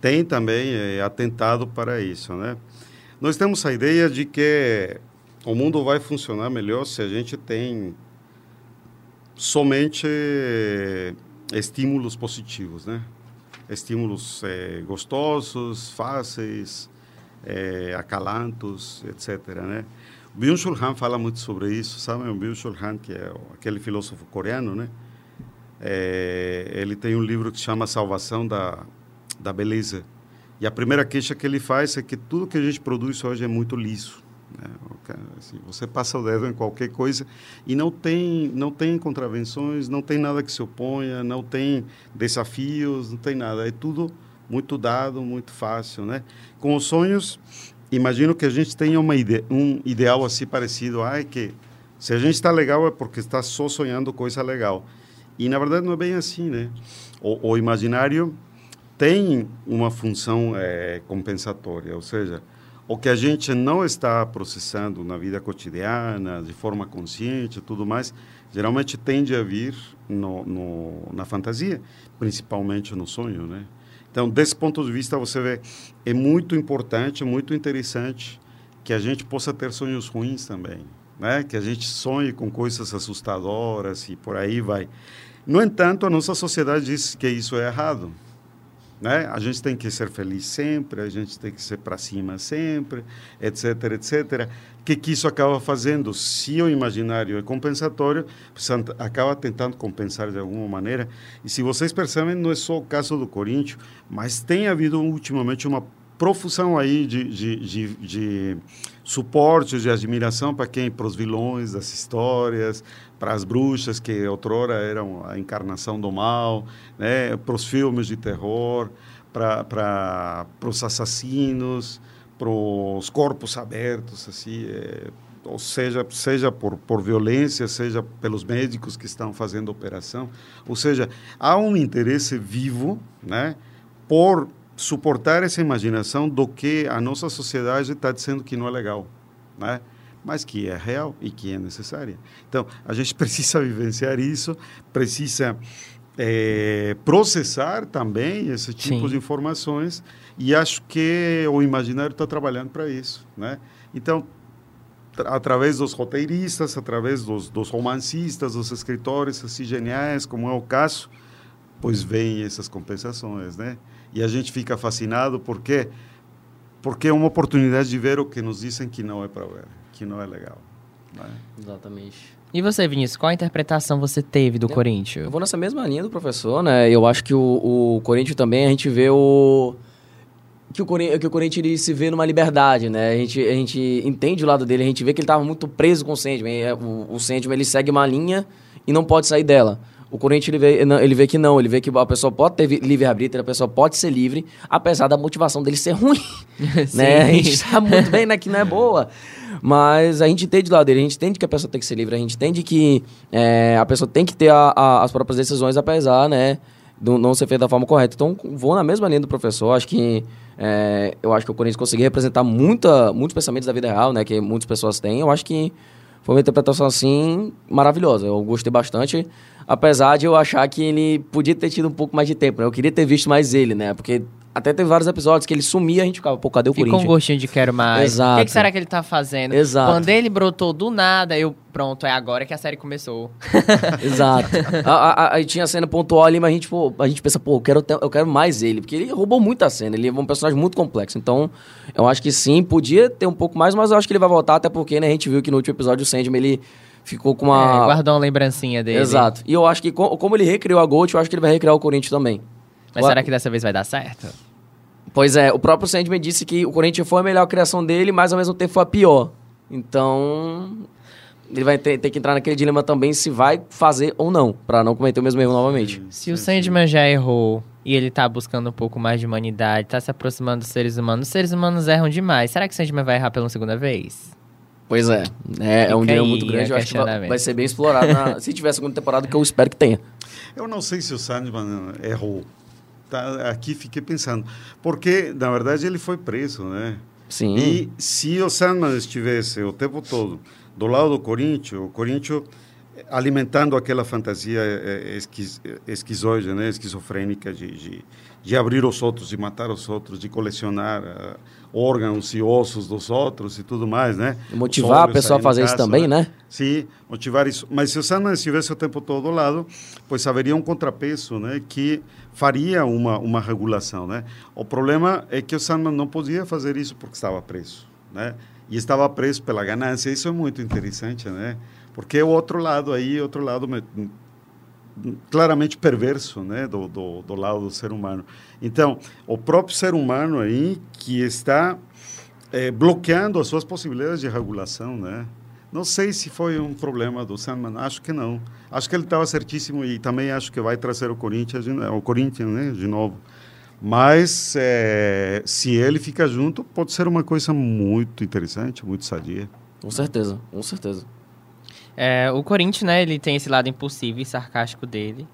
têm também é, atentado para isso, né? Nós temos a ideia de que o mundo vai funcionar melhor se a gente tem somente estímulos positivos, né? Estímulos é, gostosos, fáceis, é, acalantos, etc. Né? O Byung-Chul Han fala muito sobre isso, sabe? O Byung-Chul Han, que é aquele filósofo coreano, né? É, ele tem um livro que chama Salvação da, da Beleza. E a primeira queixa que ele faz é que tudo que a gente produz hoje é muito liso. Né? Assim, você passa o dedo em qualquer coisa e não tem, não tem contravenções, não tem nada que se oponha, não tem desafios, não tem nada. É tudo muito dado, muito fácil. Né? Com os sonhos, imagino que a gente tenha uma ide um ideal assim parecido. Ah, é que se a gente está legal é porque está só sonhando coisa legal. E, na verdade, não é bem assim. Né? o, o imaginário tem uma função é, compensatória, ou seja, o que a gente não está processando na vida cotidiana, de forma consciente, tudo mais, geralmente tende a vir no, no, na fantasia, principalmente no sonho, né? Então, desse ponto de vista, você vê, é muito importante, muito interessante que a gente possa ter sonhos ruins também, né? Que a gente sonhe com coisas assustadoras e por aí vai. No entanto, a nossa sociedade diz que isso é errado. Né? A gente tem que ser feliz sempre, a gente tem que ser para cima sempre, etc, etc. O que, que isso acaba fazendo? Se o imaginário é compensatório, acaba tentando compensar de alguma maneira. E se vocês percebem, não é só o caso do Corinthians, mas tem havido ultimamente uma profusão aí de, de, de, de suporte, de admiração para quem? Para os vilões das histórias, para as bruxas, que outrora eram a encarnação do mal, né? para os filmes de terror, para, para, os assassinos, para os corpos abertos, assim, é, ou seja, seja por, por violência, seja pelos médicos que estão fazendo operação. Ou seja, há um interesse vivo né, por suportar essa imaginação do que a nossa sociedade está dizendo que não é legal. Né? mas que é real e que é necessária. Então, a gente precisa vivenciar isso, precisa é, processar também esse tipo Sim. de informações e acho que o imaginário está trabalhando para isso, né? Então, através dos roteiristas, através dos, dos, romancistas, dos escritores assim geniais, como é o caso, pois vêm essas compensações, né? E a gente fica fascinado porque porque é uma oportunidade de ver o que nos dizem que não é para ver que não é legal. Né? Exatamente. E você, Vinícius, qual a interpretação você teve do eu, Corinthians? Eu vou nessa mesma linha do professor, né? Eu acho que o, o Corinthians também, a gente vê o... Que o, Corinthians, que o Corinthians ele se vê numa liberdade, né? A gente, a gente entende o lado dele, a gente vê que ele estava muito preso com o Sandman. É, o, o Sandman, ele segue uma linha e não pode sair dela. O Corinthians ele vê, ele vê que não, ele vê que a pessoa pode ter livre-arbítrio, a pessoa pode ser livre, apesar da motivação dele ser ruim. né? A gente sabe muito bem né, que não é boa. Mas a gente entende do lado dele, a gente entende que a pessoa tem que ser livre, a gente entende que é, a pessoa tem que ter a, a, as próprias decisões, apesar, né? Do não ser feito da forma correta. Então, vou na mesma linha do professor. Acho que é, eu acho que o Corinthians conseguiu representar muita, muitos pensamentos da vida real, né? Que muitas pessoas têm. Eu acho que foi uma interpretação assim maravilhosa. Eu gostei bastante, apesar de eu achar que ele podia ter tido um pouco mais de tempo. Né? Eu queria ter visto mais ele, né? Porque até teve vários episódios que ele sumia, a gente ficava, pô, cadê o Fica Corinthians? um gostinho de quero mais. Exato. O que, que será que ele tá fazendo? Exato. Quando ele brotou do nada, eu, pronto, é agora que a série começou. Exato. aí tinha a cena pontual ali, mas a gente, pô, a gente pensa, pô, eu quero, ter- eu quero mais ele, porque ele roubou muita cena, ele é um personagem muito complexo. Então, eu acho que sim, podia ter um pouco mais, mas eu acho que ele vai voltar, até porque, né, a gente viu que no último episódio o Sandman, ele ficou com É, uma... guardou uma lembrancinha dele. Exato. E eu acho que, co- como ele recriou a Gold, eu acho que ele vai recriar o Corinthians também. Mas será que dessa vez vai dar certo? Pois é, o próprio Sandman disse que o Corinthians foi a melhor criação dele, mas ao mesmo tempo foi a pior. Então, ele vai ter, ter que entrar naquele dilema também se vai fazer ou não, pra não cometer o mesmo erro novamente. Se o Sandman já errou e ele tá buscando um pouco mais de humanidade, tá se aproximando dos seres humanos, os seres humanos erram demais. Será que o Sandman vai errar pela segunda vez? Pois é, é, é um aí muito grande, eu acho que vai, vai ser bem explorado na- se tiver segunda temporada, que eu espero que tenha. Eu não sei se o Sandman errou. Tá, aqui fiquei pensando. Porque, na verdade, ele foi preso, né? Sim. E se o Sandman estivesse o tempo todo do lado do Corinthians, o Corinthians alimentando aquela fantasia eh, esquiz, esquizoide, né, esquizofrênica de, de, de abrir os outros, de matar os outros, de colecionar ah, órgãos e ossos dos outros e tudo mais, né? E motivar a pessoa a fazer isso também, né? Sim, motivar isso. Mas se o Sandman estivesse o tempo todo ao lado, pois haveria um contrapeso, né, que faria uma uma regulação, né? O problema é que o Sandman não podia fazer isso porque estava preso, né? E estava preso pela ganância. Isso é muito interessante, né? Porque o outro lado aí, outro lado me- claramente perverso, né, do, do, do lado do ser humano. Então, o próprio ser humano aí que está eh, bloqueando as suas possibilidades de regulação, né? Não sei se foi um problema do Sandman, acho que não. Acho que ele estava certíssimo e também acho que vai trazer o Corinthians, de, o Corinthians, né, de novo. Mas eh, se ele fica junto, pode ser uma coisa muito interessante, muito sadia. Com certeza, com certeza. É, o Corinthians, né, ele tem esse lado impulsivo e sarcástico dele.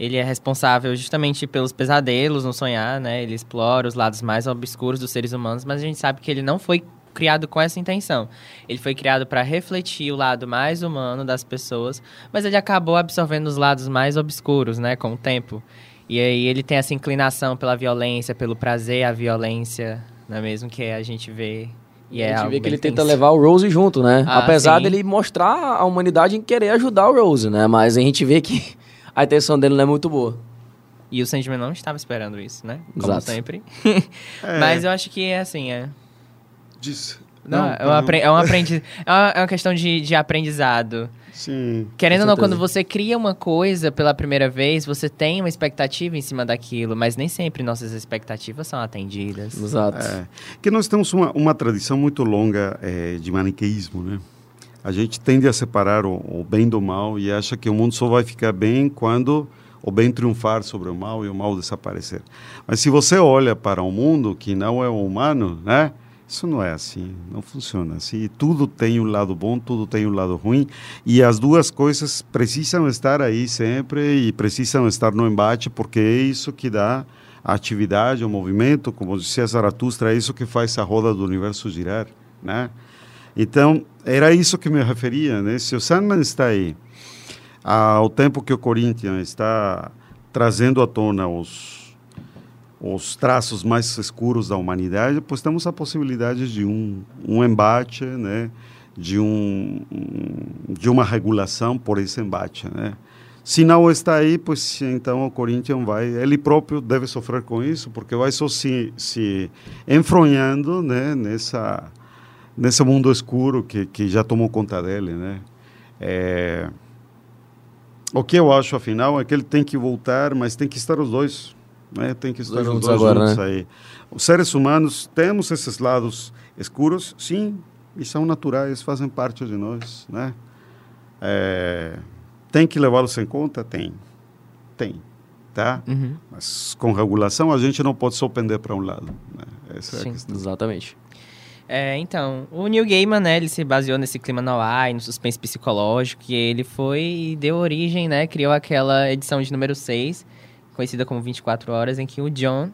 Ele é responsável justamente pelos pesadelos no sonhar, né? Ele explora os lados mais obscuros dos seres humanos, mas a gente sabe que ele não foi criado com essa intenção. Ele foi criado para refletir o lado mais humano das pessoas, mas ele acabou absorvendo os lados mais obscuros, né, com o tempo. E aí ele tem essa inclinação pela violência, pelo prazer à violência, não é mesmo que a gente vê e é a gente algo vê que ele tenta levar o Rose junto, né? Ah, Apesar sim. dele mostrar a humanidade em querer ajudar o Rose, né? Mas a gente vê que a intenção dele não é muito boa. E o Sandman não estava esperando isso, né? Como Exato. sempre. É, Mas eu acho que é assim, é. diz- Não, é, um perdão. apre- é, um aprendi é, uma, é uma questão de, de aprendizado. Sim. Querendo ou não, quando você cria uma coisa pela primeira vez, você tem uma expectativa em cima daquilo, mas nem sempre nossas expectativas são atendidas. Exato. É, que nós temos uma, uma tradição muito longa eh, de maniqueísmo, né? A gente tende a separar o, o bem do mal e acha que o mundo só vai ficar bem quando o bem triunfar sobre o mal e o mal desaparecer. Mas se você olha para o mundo que não é humano, né? Isso não é assim, não funciona assim. Tudo tem um lado bom, tudo tem um lado ruim, e as duas coisas precisam estar aí sempre e precisam estar no embate, porque é isso que dá a atividade, o movimento, como dizia Zaratustra, é isso que faz a roda do universo girar, né? Então, era isso que me referia, né? Se o Sandman está aí, ao tempo que o Corinthians está trazendo à tona os os traços mais escuros da humanidade, pois temos a possibilidade de um, um embate, né? de, um, de uma regulação por esse embate. Né? Se não está aí, pois então o Corinthians vai, ele próprio deve sofrer com isso, porque vai só se, se enfronhando né? nessa, nesse mundo escuro que, que já tomou conta dele. Né? É, o que eu acho, afinal, é que ele tem que voltar, mas tem que estar os dois. Né? Tem que estar Dois os juntos dois agora, juntos né? aí. Os seres humanos temos esses lados escuros, sim, e são naturais, fazem parte de nós. Né? É, tem que levá-los em conta? Tem. Tem. Tá? Uhum. Mas com regulação a gente não pode só pender para um lado. Né? Essa é Sim. a questão. Exatamente. É, então, o Neil Gaiman, né, ele se baseou nesse clima no ar e no suspense psicológico, e ele foi e deu origem, né, criou aquela edição de número 6, conhecida como 24 horas, em que o John,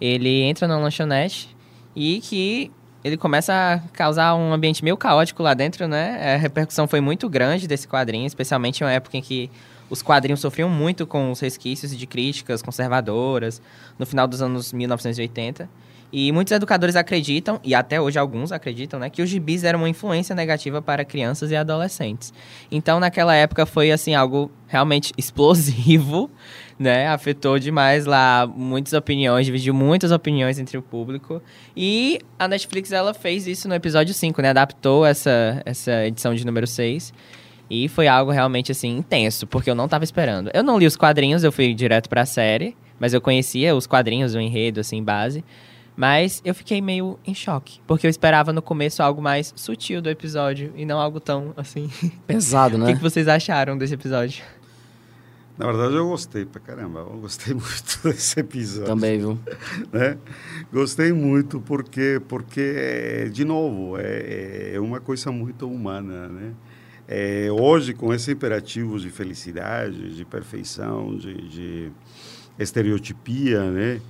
ele entra na lanchonete e que ele começa a causar um ambiente meio caótico lá dentro, né? A repercussão foi muito grande desse quadrinho, especialmente em uma época em que os quadrinhos sofriam muito com os resquícios de críticas conservadoras no final dos anos 1980. E muitos educadores acreditam, e até hoje alguns acreditam, né, que os gibis eram uma influência negativa para crianças e adolescentes. Então, naquela época foi assim algo realmente explosivo, né? Afetou demais lá muitas opiniões, dividiu muitas opiniões entre o público. E a Netflix ela fez isso no episódio 5, né? Adaptou essa essa edição de número 6. E foi algo realmente assim intenso, porque eu não estava esperando. Eu não li os quadrinhos, eu fui direto para a série, mas eu conhecia os quadrinhos, o enredo assim base. Mas eu fiquei meio em choque, porque eu esperava no começo algo mais sutil do episódio e não algo tão assim. Pesado, né? O que, que vocês acharam desse episódio? Na verdade, eu gostei pra caramba. Eu gostei muito desse episódio. Também, viu? né? Gostei muito porque, porque de novo, é, é uma coisa muito humana, né? É, hoje, com esse imperativo de felicidade, de perfeição, de, de estereotipia, né?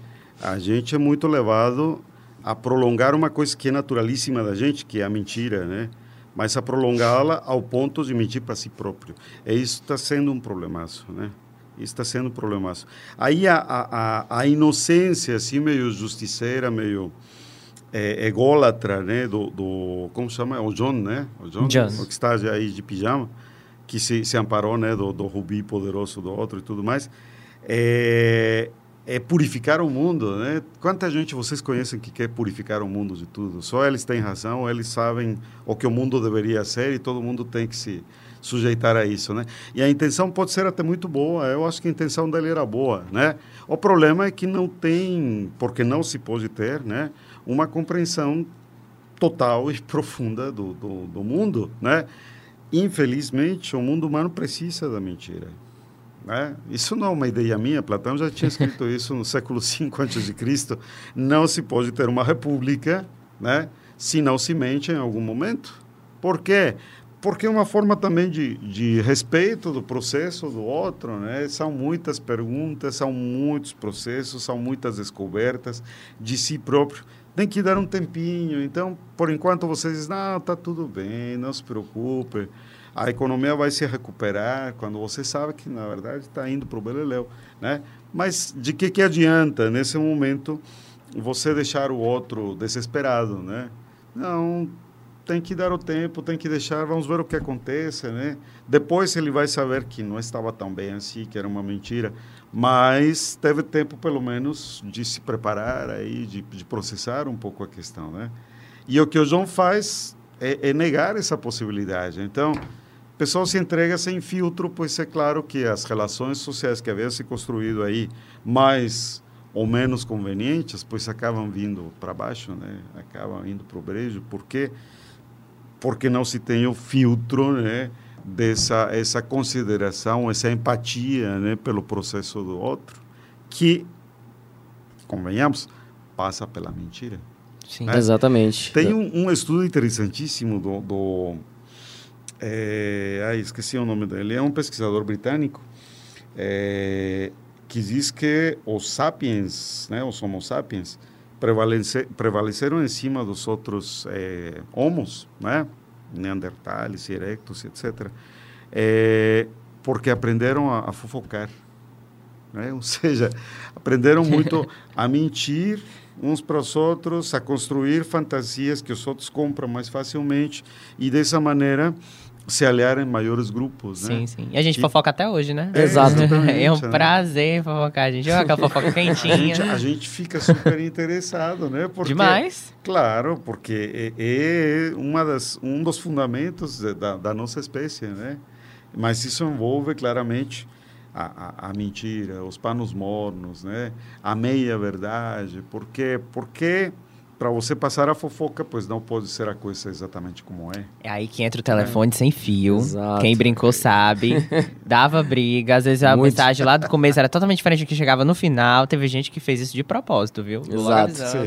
A gente é muito levado a prolongar uma coisa que é naturalíssima da gente, que é a mentira, né? Mas a prolongá-la ao ponto de mentir para si próprio. E isso está sendo um problemaço, né? Isso está sendo um problemaço. Aí a, a, a inocência, assim, meio justiceira, meio é, ególatra, né? Do, do, como chama? O John, né? O John, John. o que está aí de pijama, que se, se amparou, né? Do, do rubi poderoso do outro e tudo mais. É, é purificar o mundo, né? Quanta gente vocês conhecem que quer purificar o mundo de tudo? Só eles têm razão, eles sabem o que o mundo deveria ser e todo mundo tem que se sujeitar a isso, né? E a intenção pode ser até muito boa, eu acho que a intenção dele era boa, né? O problema é que não tem, porque não se pode ter, né? Uma compreensão total e profunda do, do, do mundo, né? Infelizmente, o mundo humano precisa da mentira. Né? Isso não é uma ideia minha, Platão já tinha escrito isso no século V a.C. Não se pode ter uma república né, se não se mente em algum momento. Por quê? Porque é uma forma também de, de respeito do processo do outro. Né? São muitas perguntas, são muitos processos, são muitas descobertas de si próprio. Tem que dar um tempinho. Então, por enquanto, vocês dizem, não, está tudo bem, não se preocupe a economia vai se recuperar quando você sabe que, na verdade, está indo para o beleléu. Né? Mas de que, que adianta, nesse momento, você deixar o outro desesperado? Né? Não, tem que dar o tempo, tem que deixar, vamos ver o que acontece. Né? Depois ele vai saber que não estava tão bem assim, que era uma mentira, mas teve tempo, pelo menos, de se preparar, aí, de, de processar um pouco a questão. Né? E o que o João faz é, é negar essa possibilidade. Então, pessoal se entrega sem filtro, pois é claro que as relações sociais que haviam se construído aí, mais ou menos convenientes, pois acabam vindo para baixo, né? acabam indo para o brejo. Por quê? Porque não se tem o filtro né? dessa essa consideração, essa empatia né? pelo processo do outro, que, convenhamos, passa pela mentira. Sim, né? exatamente. Tem um, um, estudo interessantíssimo do, do é, ai, esqueci o nome dele, é um pesquisador britânico é, que diz que os sapiens, né, os homo sapiens, prevalece, prevaleceram em cima dos outros é, homos, né, neandertales, erectos, etc., é, porque aprenderam a, a fofocar. Né? Ou seja, aprenderam muito a mentir uns para os outros, a construir fantasias que os outros compram mais facilmente e dessa maneira se aliar em maiores grupos, né? Sim, sim. E a gente e... fofoca até hoje, né? É, Exato. É um né? prazer fofocar. A gente joga aquela fofoca quentinha. A gente, a gente fica super interessado, né? Porque, Demais. Claro, porque é, é uma das, um dos fundamentos da, da nossa espécie, né? Mas isso envolve claramente a, a, a, mentira, os panos mornos, né? A meia verdade. Por quê? Porque para você passar a fofoca, pois não pode ser a coisa exatamente como é. É aí que entra o telefone é. sem fio. Exato. Quem brincou sabe. Dava briga, às vezes a Muito. mensagem lá do começo era totalmente diferente do que chegava no final. Teve gente que fez isso de propósito, viu? Exato. Sim,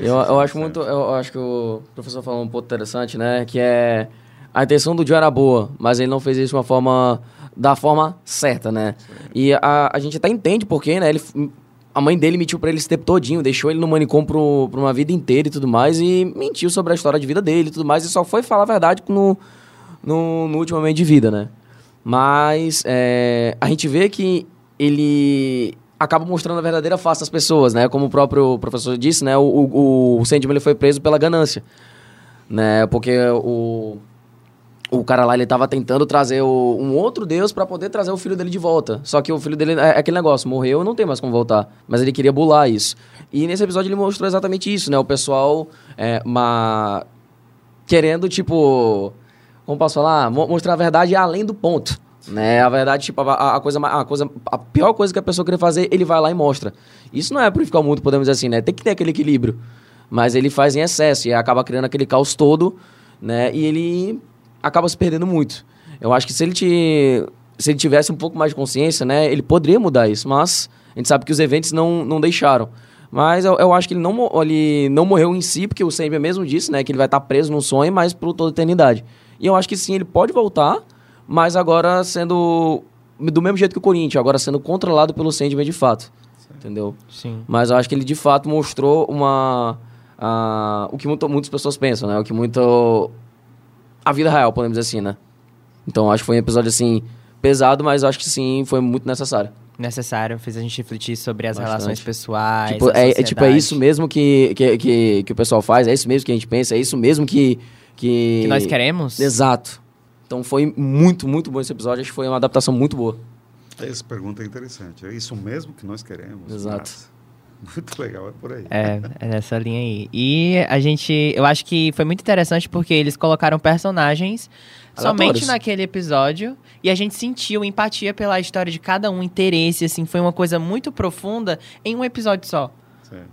eu, eu acho muito, eu acho que o professor falou um ponto interessante, né, que é a intenção do Joe era boa, mas ele não fez isso de uma forma da forma certa, né? Sim. E a, a gente até entende porque, né? Ele a mãe dele mentiu para ele esse tempo todinho, deixou ele no manicômio pro, uma vida inteira e tudo mais, e mentiu sobre a história de vida dele e tudo mais, e só foi falar a verdade no, no, no último momento de vida, né? Mas é, a gente vê que ele acaba mostrando a verdadeira face das pessoas, né? Como o próprio professor disse, né? O, o, o Sandman ele foi preso pela ganância, né? Porque o, o cara lá ele tava tentando trazer o, um outro deus para poder trazer o filho dele de volta. Só que o filho dele é, é aquele negócio, morreu, não tem mais como voltar. Mas ele queria bular isso. E nesse episódio ele mostrou exatamente isso, né? O pessoal é, querendo tipo, como posso falar, mostrar a verdade além do ponto. Né? A verdade, tipo, a, a, coisa, a coisa, a pior coisa que a pessoa queria fazer, ele vai lá e mostra. Isso não é purificar o mundo, podemos dizer assim, né? Tem que ter aquele equilíbrio. Mas ele faz em excesso e acaba criando aquele caos todo, né? E ele acaba se perdendo muito. Eu acho que se ele, te, se ele tivesse um pouco mais de consciência, né? Ele poderia mudar isso, mas a gente sabe que os eventos não, não deixaram. Mas eu, eu acho que ele não, ele não morreu em si, porque o Sandman mesmo disse, né? Que ele vai estar preso num sonho, mas por toda a eternidade. E eu acho que sim, ele pode voltar, mas agora sendo do mesmo jeito que o Corinthians, agora sendo controlado pelo Sandman de fato. Entendeu? Sim. Mas eu acho que ele de fato mostrou uma. Uh, o que muito, muitas pessoas pensam, né? O que muito. A vida real, podemos dizer assim, né? Então acho que foi um episódio assim pesado, mas acho que sim, foi muito necessário. Necessário, fez a gente refletir sobre as Bastante. relações pessoais. Tipo é, é, tipo, é isso mesmo que, que, que, que o pessoal faz, é isso mesmo que a gente pensa, é isso mesmo que. Que, que nós queremos? Exato. Então foi muito, muito bom esse episódio. Acho que foi uma adaptação muito boa. Essa pergunta é interessante. É isso mesmo que nós queremos? Exato. Muito legal, é por aí. É, é nessa linha aí. E a gente, eu acho que foi muito interessante porque eles colocaram personagens somente naquele episódio e a gente sentiu empatia pela história de cada um, interesse, assim, foi uma coisa muito profunda em um episódio só.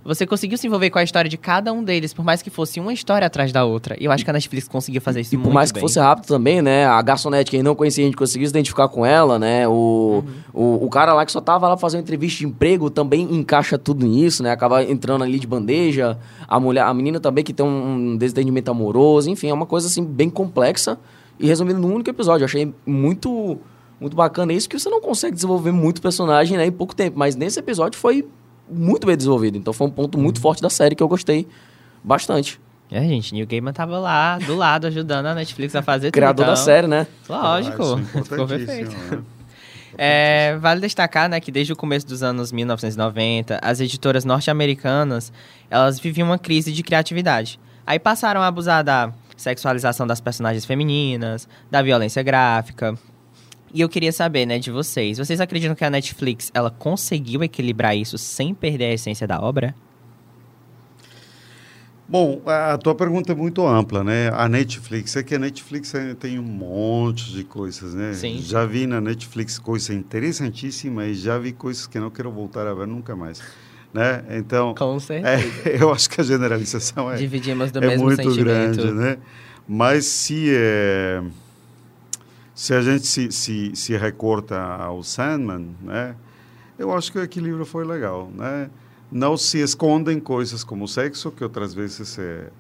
Você conseguiu se envolver com a história de cada um deles, por mais que fosse uma história atrás da outra. E eu acho que a Netflix conseguiu fazer isso e muito por mais bem. que fosse rápido também, né? A garçonete, quem não conhecia, a gente conseguiu se identificar com ela, né? O, uhum. o, o cara lá que só tava lá fazendo entrevista de emprego também encaixa tudo nisso, né? Acaba entrando ali de bandeja. A mulher, a menina também que tem um desentendimento amoroso. Enfim, é uma coisa assim bem complexa. E resumindo num único episódio. Eu achei muito muito bacana isso, que você não consegue desenvolver muito personagem né, em pouco tempo. Mas nesse episódio foi muito bem desenvolvido. Então foi um ponto muito uhum. forte da série que eu gostei bastante. É, gente, Neil Gaiman tava lá, do lado, ajudando a Netflix a fazer Criador tudo. da série, né? Lógico. Ah, Ficou perfeito. Né? É, vale destacar né, que desde o começo dos anos 1990, as editoras norte-americanas elas viviam uma crise de criatividade. Aí passaram a abusar da sexualização das personagens femininas, da violência gráfica, e eu queria saber, né, de vocês. Vocês acreditam que a Netflix ela conseguiu equilibrar isso sem perder a essência da obra? Bom, a tua pergunta é muito ampla, né? A Netflix, é que a Netflix tem um monte de coisas, né? Sim. Já vi na Netflix coisas interessantíssimas e já vi coisas que não quero voltar a ver nunca mais. Né? Então, Com certeza. É, eu acho que a generalização é, Dividimos do é mesmo muito sentimento. grande, né? Mas se é se a gente se, se, se recorta ao Sandman, né, eu acho que o equilíbrio foi legal. Né? Não se escondem coisas como o sexo, que outras vezes é,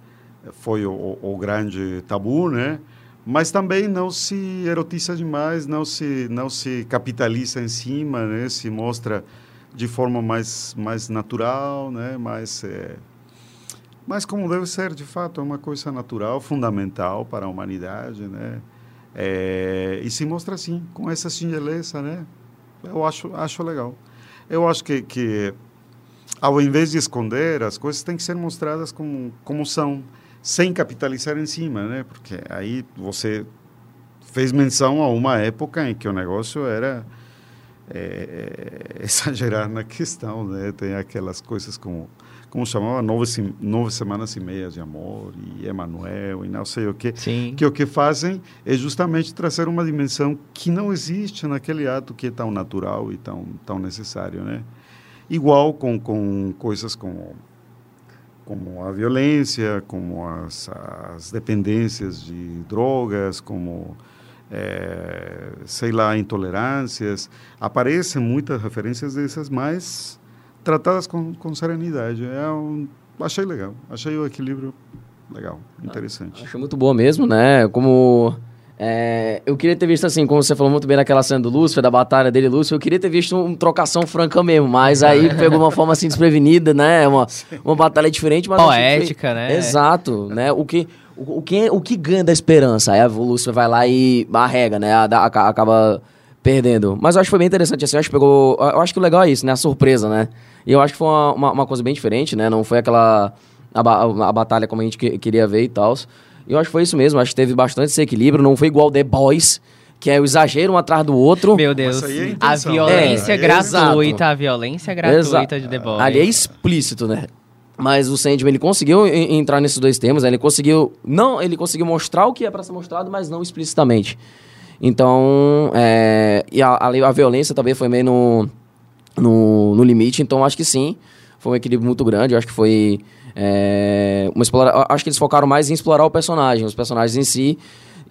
foi o, o, grande tabu, né? mas também não se erotiza demais, não se, não se capitaliza em cima, né? se mostra de forma mais, mais natural, né? mais, é, mais como deve ser, de fato, é uma coisa natural, fundamental para a humanidade, né? É, e se mostra assim, com essa singeleza, né? Eu acho, acho legal. Eu acho que, que, ao invés de esconder, as coisas têm que ser mostradas como, como são, sem capitalizar em cima, né? Porque aí você fez menção a uma época em que o negócio era é, exagerar na questão, né? Tem aquelas coisas como como chamava, nove, nove semanas e meia de amor, e Emanuel, e não sei o quê, Sim. que o que fazem é justamente trazer uma dimensão que não existe naquele ato que é tão natural e tão, tão necessário, né? Igual com, com coisas como, como a violência, como as, as dependências de drogas, como... É, sei lá, intolerâncias. Aparecem muitas referências dessas, mas tratadas com, com serenidade. É um, achei legal, achei o equilíbrio legal, interessante. Acho muito boa mesmo, né? Como É, eu queria ter visto assim, como você falou muito bem naquela cena do Lúcifer, da batalha dele Lúcifer, eu queria ter visto um, um trocação franca mesmo, mas aí pegou uma forma assim desprevenida, né? Uma, uma batalha diferente, mas. Poética, né? Exato, né? O que, o, o, que, o que ganha da esperança? Aí o Lúcifer vai lá e arrega, né? A, a, acaba perdendo. Mas eu acho que foi bem interessante, assim, eu acho que pegou. Eu acho que o legal é isso, né? A surpresa, né? E eu acho que foi uma, uma, uma coisa bem diferente, né? Não foi aquela. A, a, a batalha como a gente que, queria ver e tal. E eu acho que foi isso mesmo. Acho que teve bastante esse equilíbrio. Não foi igual The Boys, que é o exagero um atrás do outro. Meu Deus. É a, violência é, gratuita, a violência gratuita Exa de The Boys. Ali é explícito, né? Mas o Sandman, ele conseguiu entrar nesses dois temas, né? ele conseguiu... Não, ele conseguiu mostrar o que é para ser mostrado, mas não explicitamente. Então, é, e a, a, a, violência também foi meio no, no, no limite, então acho que sim, foi um equilíbrio muito grande, acho que foi é, uma explora... Acho que eles focaram mais em explorar o personagem, os personagens em si.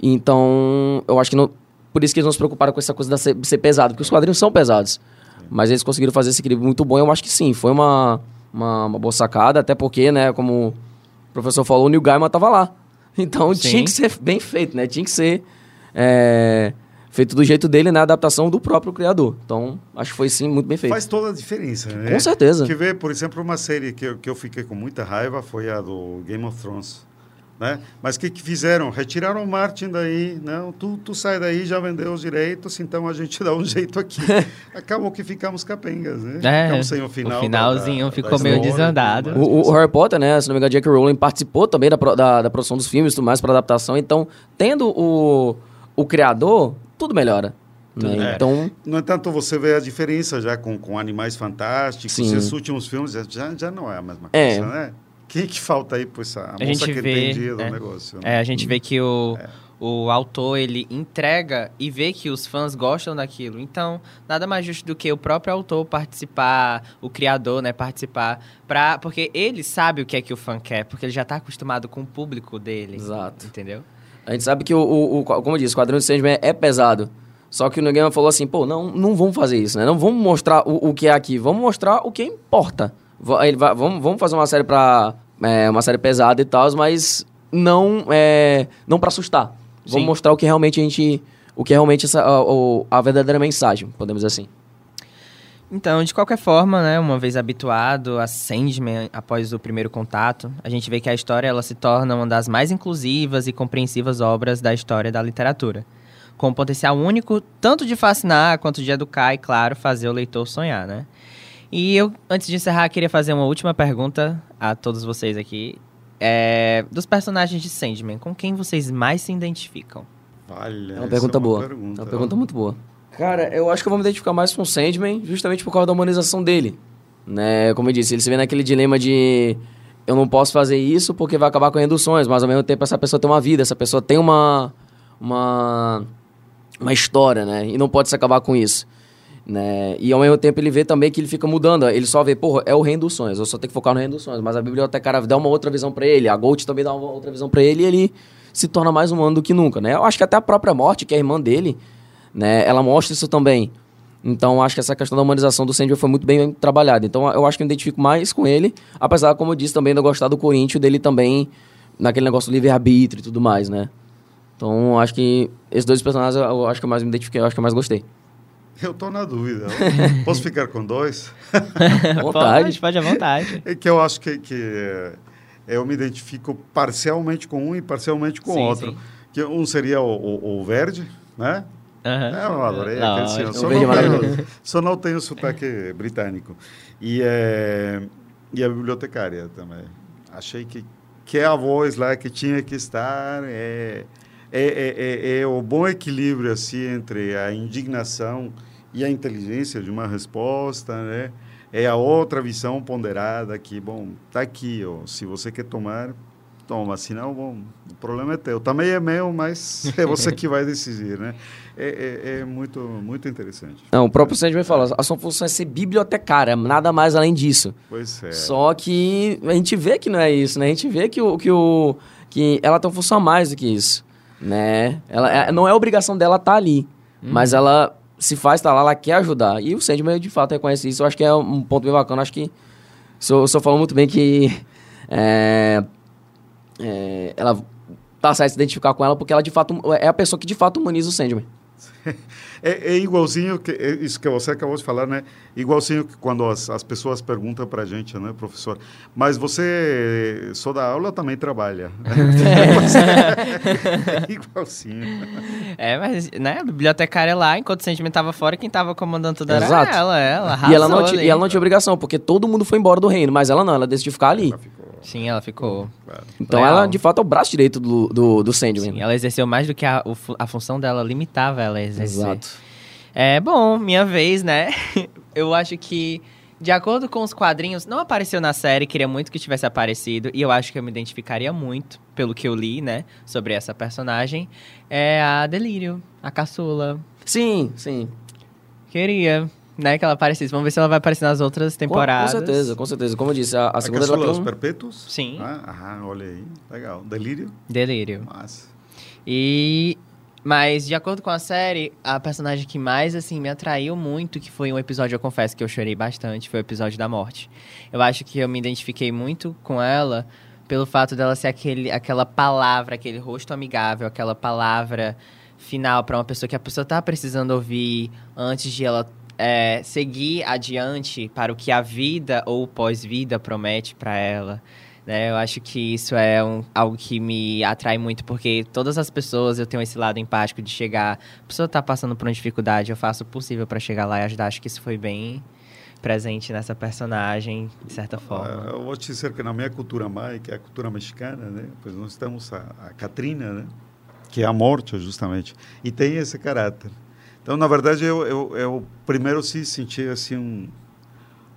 Então, eu acho que não... por isso que eles não se preocuparam com essa coisa de ser, ser pesado, porque os quadrinhos são pesados. Mas eles conseguiram fazer esse equilíbrio muito bom. Eu acho que sim, foi uma, uma, uma boa sacada, até porque, né, como o professor falou, o Neil Gaiman estava lá. Então sim. tinha que ser bem feito, né? Tinha que ser é, feito do jeito dele na adaptação do próprio criador. Então, acho que foi sim muito bem feito. Faz toda a diferença, né? Com certeza. Que ver, por exemplo, uma série que eu, que eu fiquei com muita raiva foi a do Game of Thrones. Né? Mas o que, que fizeram? Retiraram o Martin daí, não, tu, tu sai daí, já vendeu os direitos, então a gente dá um jeito aqui. Acabou que ficamos capengas, né? É, ficamos sem o final. O finalzinho da, ficou da meio desandado. O, o, Harry Potter, né, se não me engano, Jack Rowling participou também da, da, da produção dos filmes e tudo mais para adaptação, então, tendo o, o criador, tudo melhora. Né? É. Então, no entanto, você vê a diferença já com, com Animais Fantásticos, Sim. esses últimos filmes já, já não é a mesma é. coisa, é. né? Quem que falta aí para essa a, moça que vê, entendia do é, negócio? Né? É, a gente vê que o, é. o autor, ele entrega e vê que os fãs gostam daquilo. Então, nada mais justo do que o próprio autor participar, o criador, né, participar, pra, porque ele sabe o que é que o fã quer, porque ele já está acostumado com o público dele. Exato. Entendeu? A gente sabe que, o, o, o como eu disse, o quadrinho de Sandman é pesado. Só que o Negama falou assim, pô, não, não vamos fazer isso, né? Não vamos mostrar o, o que é aqui, vamos mostrar o que importa. Vai, vamos, vamos fazer uma série para é, uma série pesada e tal, mas não é, não para assustar. Vamos Sim. mostrar o que realmente a gente, o que é realmente essa, a, a verdadeira mensagem, podemos dizer assim. Então, de qualquer forma, né, uma vez habituado a Sandman após o primeiro contato, a gente vê que a história ela se torna uma das mais inclusivas e compreensivas obras da história da literatura, com um potencial único tanto de fascinar quanto de educar e, claro, fazer o leitor sonhar, né? E eu, antes de encerrar, queria fazer uma última pergunta a todos vocês aqui. É, dos personagens de Sandman, com quem vocês mais se identificam? Olha, é uma pergunta é uma boa. Pergunta. É uma pergunta muito boa. Cara, eu acho que eu vou me identificar mais com o Sandman, justamente por causa da humanização dele. Né? Como eu disse, ele se vê naquele dilema de eu não posso fazer isso porque vai acabar com reduções, mas ao mesmo tempo essa pessoa tem uma vida, essa pessoa tem uma uma uma história, né? E não pode se acabar com isso. Né? E ao mesmo tempo ele vê também que ele fica mudando. Ele só vê, porra, é o sonhos, eu só tenho que focar no sonhos. Mas a bibliotecária dá uma outra visão para ele, a Gold também dá uma outra visão para ele e ele se torna mais humano do que nunca, né? Eu acho que até a própria morte, que é a irmã dele, né? Ela mostra isso também. Então, acho que essa questão da humanização do Sandy foi muito bem trabalhada. Então, eu acho que eu me identifico mais com ele, apesar, como eu disse, também de eu gostar do Corinthians, dele também, naquele negócio do livre-arbítrio e tudo mais, né? Então, acho que esses dois personagens eu acho que eu mais me identifiquei, eu acho que eu mais gostei. Eu estou na dúvida. Posso ficar com dois? vontade. Pode, pode à vontade. É que eu acho que, que eu me identifico parcialmente com um e parcialmente com o outro. Sim. Que um seria o, o, o verde, né? Uhum. Eu adorei não, aquele senhor. Só, não tenho, só não tenho sotaque britânico. E, é, e a bibliotecária também. Achei que, que é a voz lá que tinha que estar. É, é, é, é, é o bom equilíbrio assim, entre a indignação e a inteligência de uma resposta, né? É a outra visão ponderada que, bom, tá aqui, ó, se você quer tomar, toma, senão, bom, o problema é teu. Também é meu, mas é você que vai decidir, né? É, é, é muito, muito interessante. Não, o próprio Sandman fala, a sua função é ser bibliotecária, nada mais além disso. Pois é. Só que a gente vê que não é isso, né? A gente vê que, o, que, o, que ela tem uma função a mais do que isso, né? Ela, é, não é obrigação dela estar tá ali, hum. mas ela se faz estar tá lá, ela quer ajudar. E o Sandman, de fato, reconhece isso. Eu acho que é um ponto bem bacana. Acho que o senhor falou muito bem que... É, é, ela tá certo se identificar com ela, porque ela de fato é a pessoa que de fato humaniza o Sandman. É, é, igualzinho que é isso que você acabou de falar, né? Igualzinho que quando as, as pessoas perguntam para a gente, né, professor? Mas você só da aula também trabalha? É. é igualzinho. É, mas né, a bibliotecária lá, enquanto o sentimento estava fora, quem estava comandando tudo era Exato. ela, ela. E ela, não tinha, e ela não tinha obrigação, porque todo mundo foi embora do reino, mas ela não, ela decidiu ficar ali. Ela ficou Sim, ela ficou. Então Leal. ela, de fato, é o braço direito do, do, do Sandman. Sim, ela exerceu mais do que a, a função dela limitava ela a exercer. Exato. É, bom, minha vez, né? eu acho que, de acordo com os quadrinhos, não apareceu na série, queria muito que tivesse aparecido, e eu acho que eu me identificaria muito, pelo que eu li, né, sobre essa personagem, é a Delírio, a caçula. Sim, sim. Queria né, que ela aparecesse. Vamos ver se ela vai aparecer nas outras temporadas. Com, com certeza, com certeza. Como eu disse, a, a, a segunda... Caçula dos Perpétuos? Sim. Ah, olha aí. Legal. Delírio? Delírio. Massa. E... Mas, de acordo com a série, a personagem que mais, assim, me atraiu muito, que foi um episódio, eu confesso que eu chorei bastante, foi o episódio da morte. Eu acho que eu me identifiquei muito com ela pelo fato dela ser aquele, aquela palavra, aquele rosto amigável, aquela palavra final para uma pessoa que a pessoa tá precisando ouvir antes de ela é, seguir adiante para o que a vida ou pós-vida promete para ela. Né? Eu acho que isso é um, algo que me atrai muito, porque todas as pessoas eu tenho esse lado empático de chegar. A pessoa está passando por uma dificuldade, eu faço o possível para chegar lá e ajudar. Acho que isso foi bem presente nessa personagem, de certa forma. Eu vou te dizer que na minha cultura mai, que é a cultura mexicana, né? Pois nós temos a, a Catrina, né? Que é a morte, justamente. E tem esse caráter. Então, na verdade, eu, eu, eu primeiro se senti assim um,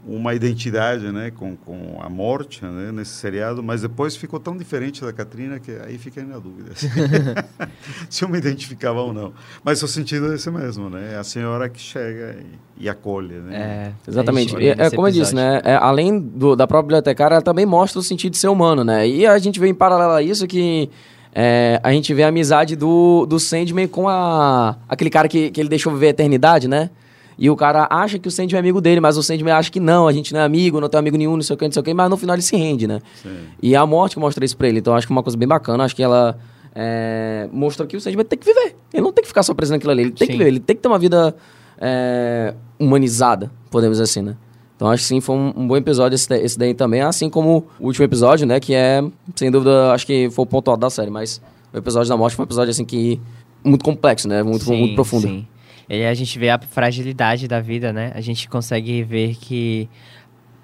uma identidade, né, com, com a morte, né, nesse seriado, mas depois ficou tão diferente da Katrina que aí fiquei na dúvida se eu me identificava ou não. Mas o sentido é esse mesmo, né, é a senhora que chega e, e acolhe, né. É, exatamente. É, é como eu disse, né, é, além do, da própria bibliotecária, ela também mostra o sentido de ser humano, né, e a gente vê em paralelo a isso que é, a gente vê a amizade do, do Sandman com a, aquele cara que, que ele deixou viver a eternidade, né? E o cara acha que o Sandman é amigo dele, mas o Sandman acha que não, a gente não é amigo, não tem amigo nenhum, não sei o que, não sei o que, mas no final ele se rende, né? Sim. E a morte que mostra isso pra ele. Então acho que é uma coisa bem bacana, acho que ela é, mostra que o Sandman tem que viver. Ele não tem que ficar só preso naquilo ali, ele tem Sim. que viver, ele tem que ter uma vida é, humanizada, podemos dizer assim, né? Então acho que sim, foi um, um bom episódio esse, esse, daí também, assim como o último episódio, né? Que é, sem dúvida, acho que foi o ponto alto da série, mas o episódio da morte foi um episódio assim que. muito complexo, né? Muito, sim, muito profundo. Sim. E a gente vê a fragilidade da vida, né? A gente consegue ver que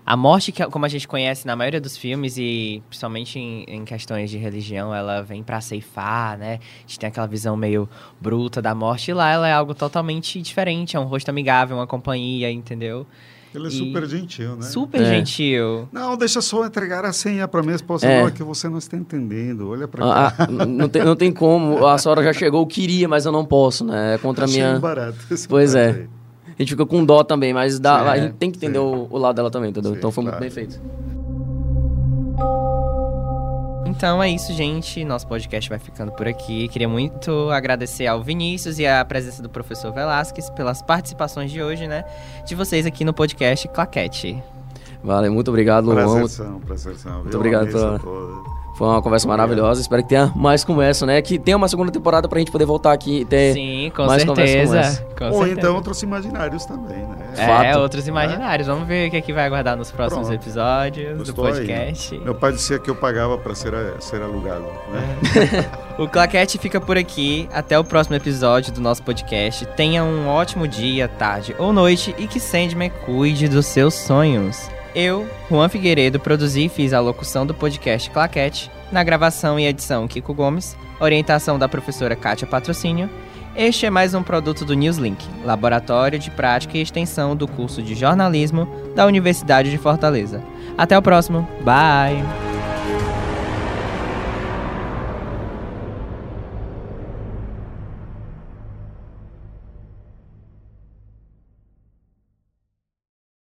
a morte, que, como a gente conhece na maioria dos filmes, e principalmente em, em questões de religião, ela vem para ceifar, né? A gente tem aquela visão meio bruta da morte, e lá ela é algo totalmente diferente, é um rosto amigável, uma companhia, entendeu? Ele é super gentil, né? Super é. gentil. Não, deixa só entregar a senha para minha esposa. É. Não, é que você não está entendendo. Olha para ah, cá. Ah, não, tem, não tem como. A senhora já chegou, eu queria, mas eu não posso, né? É contra a minha... barato. Pois é. Aí. A gente fica com dó também, mas dá, sim, a gente tem que entender o, o, lado dela também, entendeu? Sim, então foi claro. muito bem feito. Então é isso, gente. Nosso podcast vai ficando por aqui. Queria muito agradecer ao Vinícius e à presença do professor Velasquez pelas participações de hoje, né? De vocês aqui no podcast Claquete. Valeu, muito obrigado, Luan. Prazerzão, prazerzão. Muito obrigado pela... Foi uma conversa maravilhosa. Espero que tenha mais como essa, né? Que tenha uma segunda temporada pra gente poder voltar aqui e ter Sim, com mais certeza. Com Ou certeza. então outros imaginários também, né? É, Fato. outros imaginários. É. Vamos ver o que, é que vai aguardar nos próximos Pronto. episódios Gostou do podcast. Aí. Meu pai dizia que eu pagava pra ser, ser alugado, né? o Claquete fica por aqui. Até o próximo episódio do nosso podcast. Tenha um ótimo dia, tarde ou noite e que Sandman cuide dos seus sonhos. Eu, Juan Figueiredo, produzi e fiz a locução do podcast Claquete, na gravação e edição Kiko Gomes, orientação da professora Kátia Patrocínio. Este é mais um produto do Newslink, laboratório de prática e extensão do curso de jornalismo da Universidade de Fortaleza. Até o próximo, bye!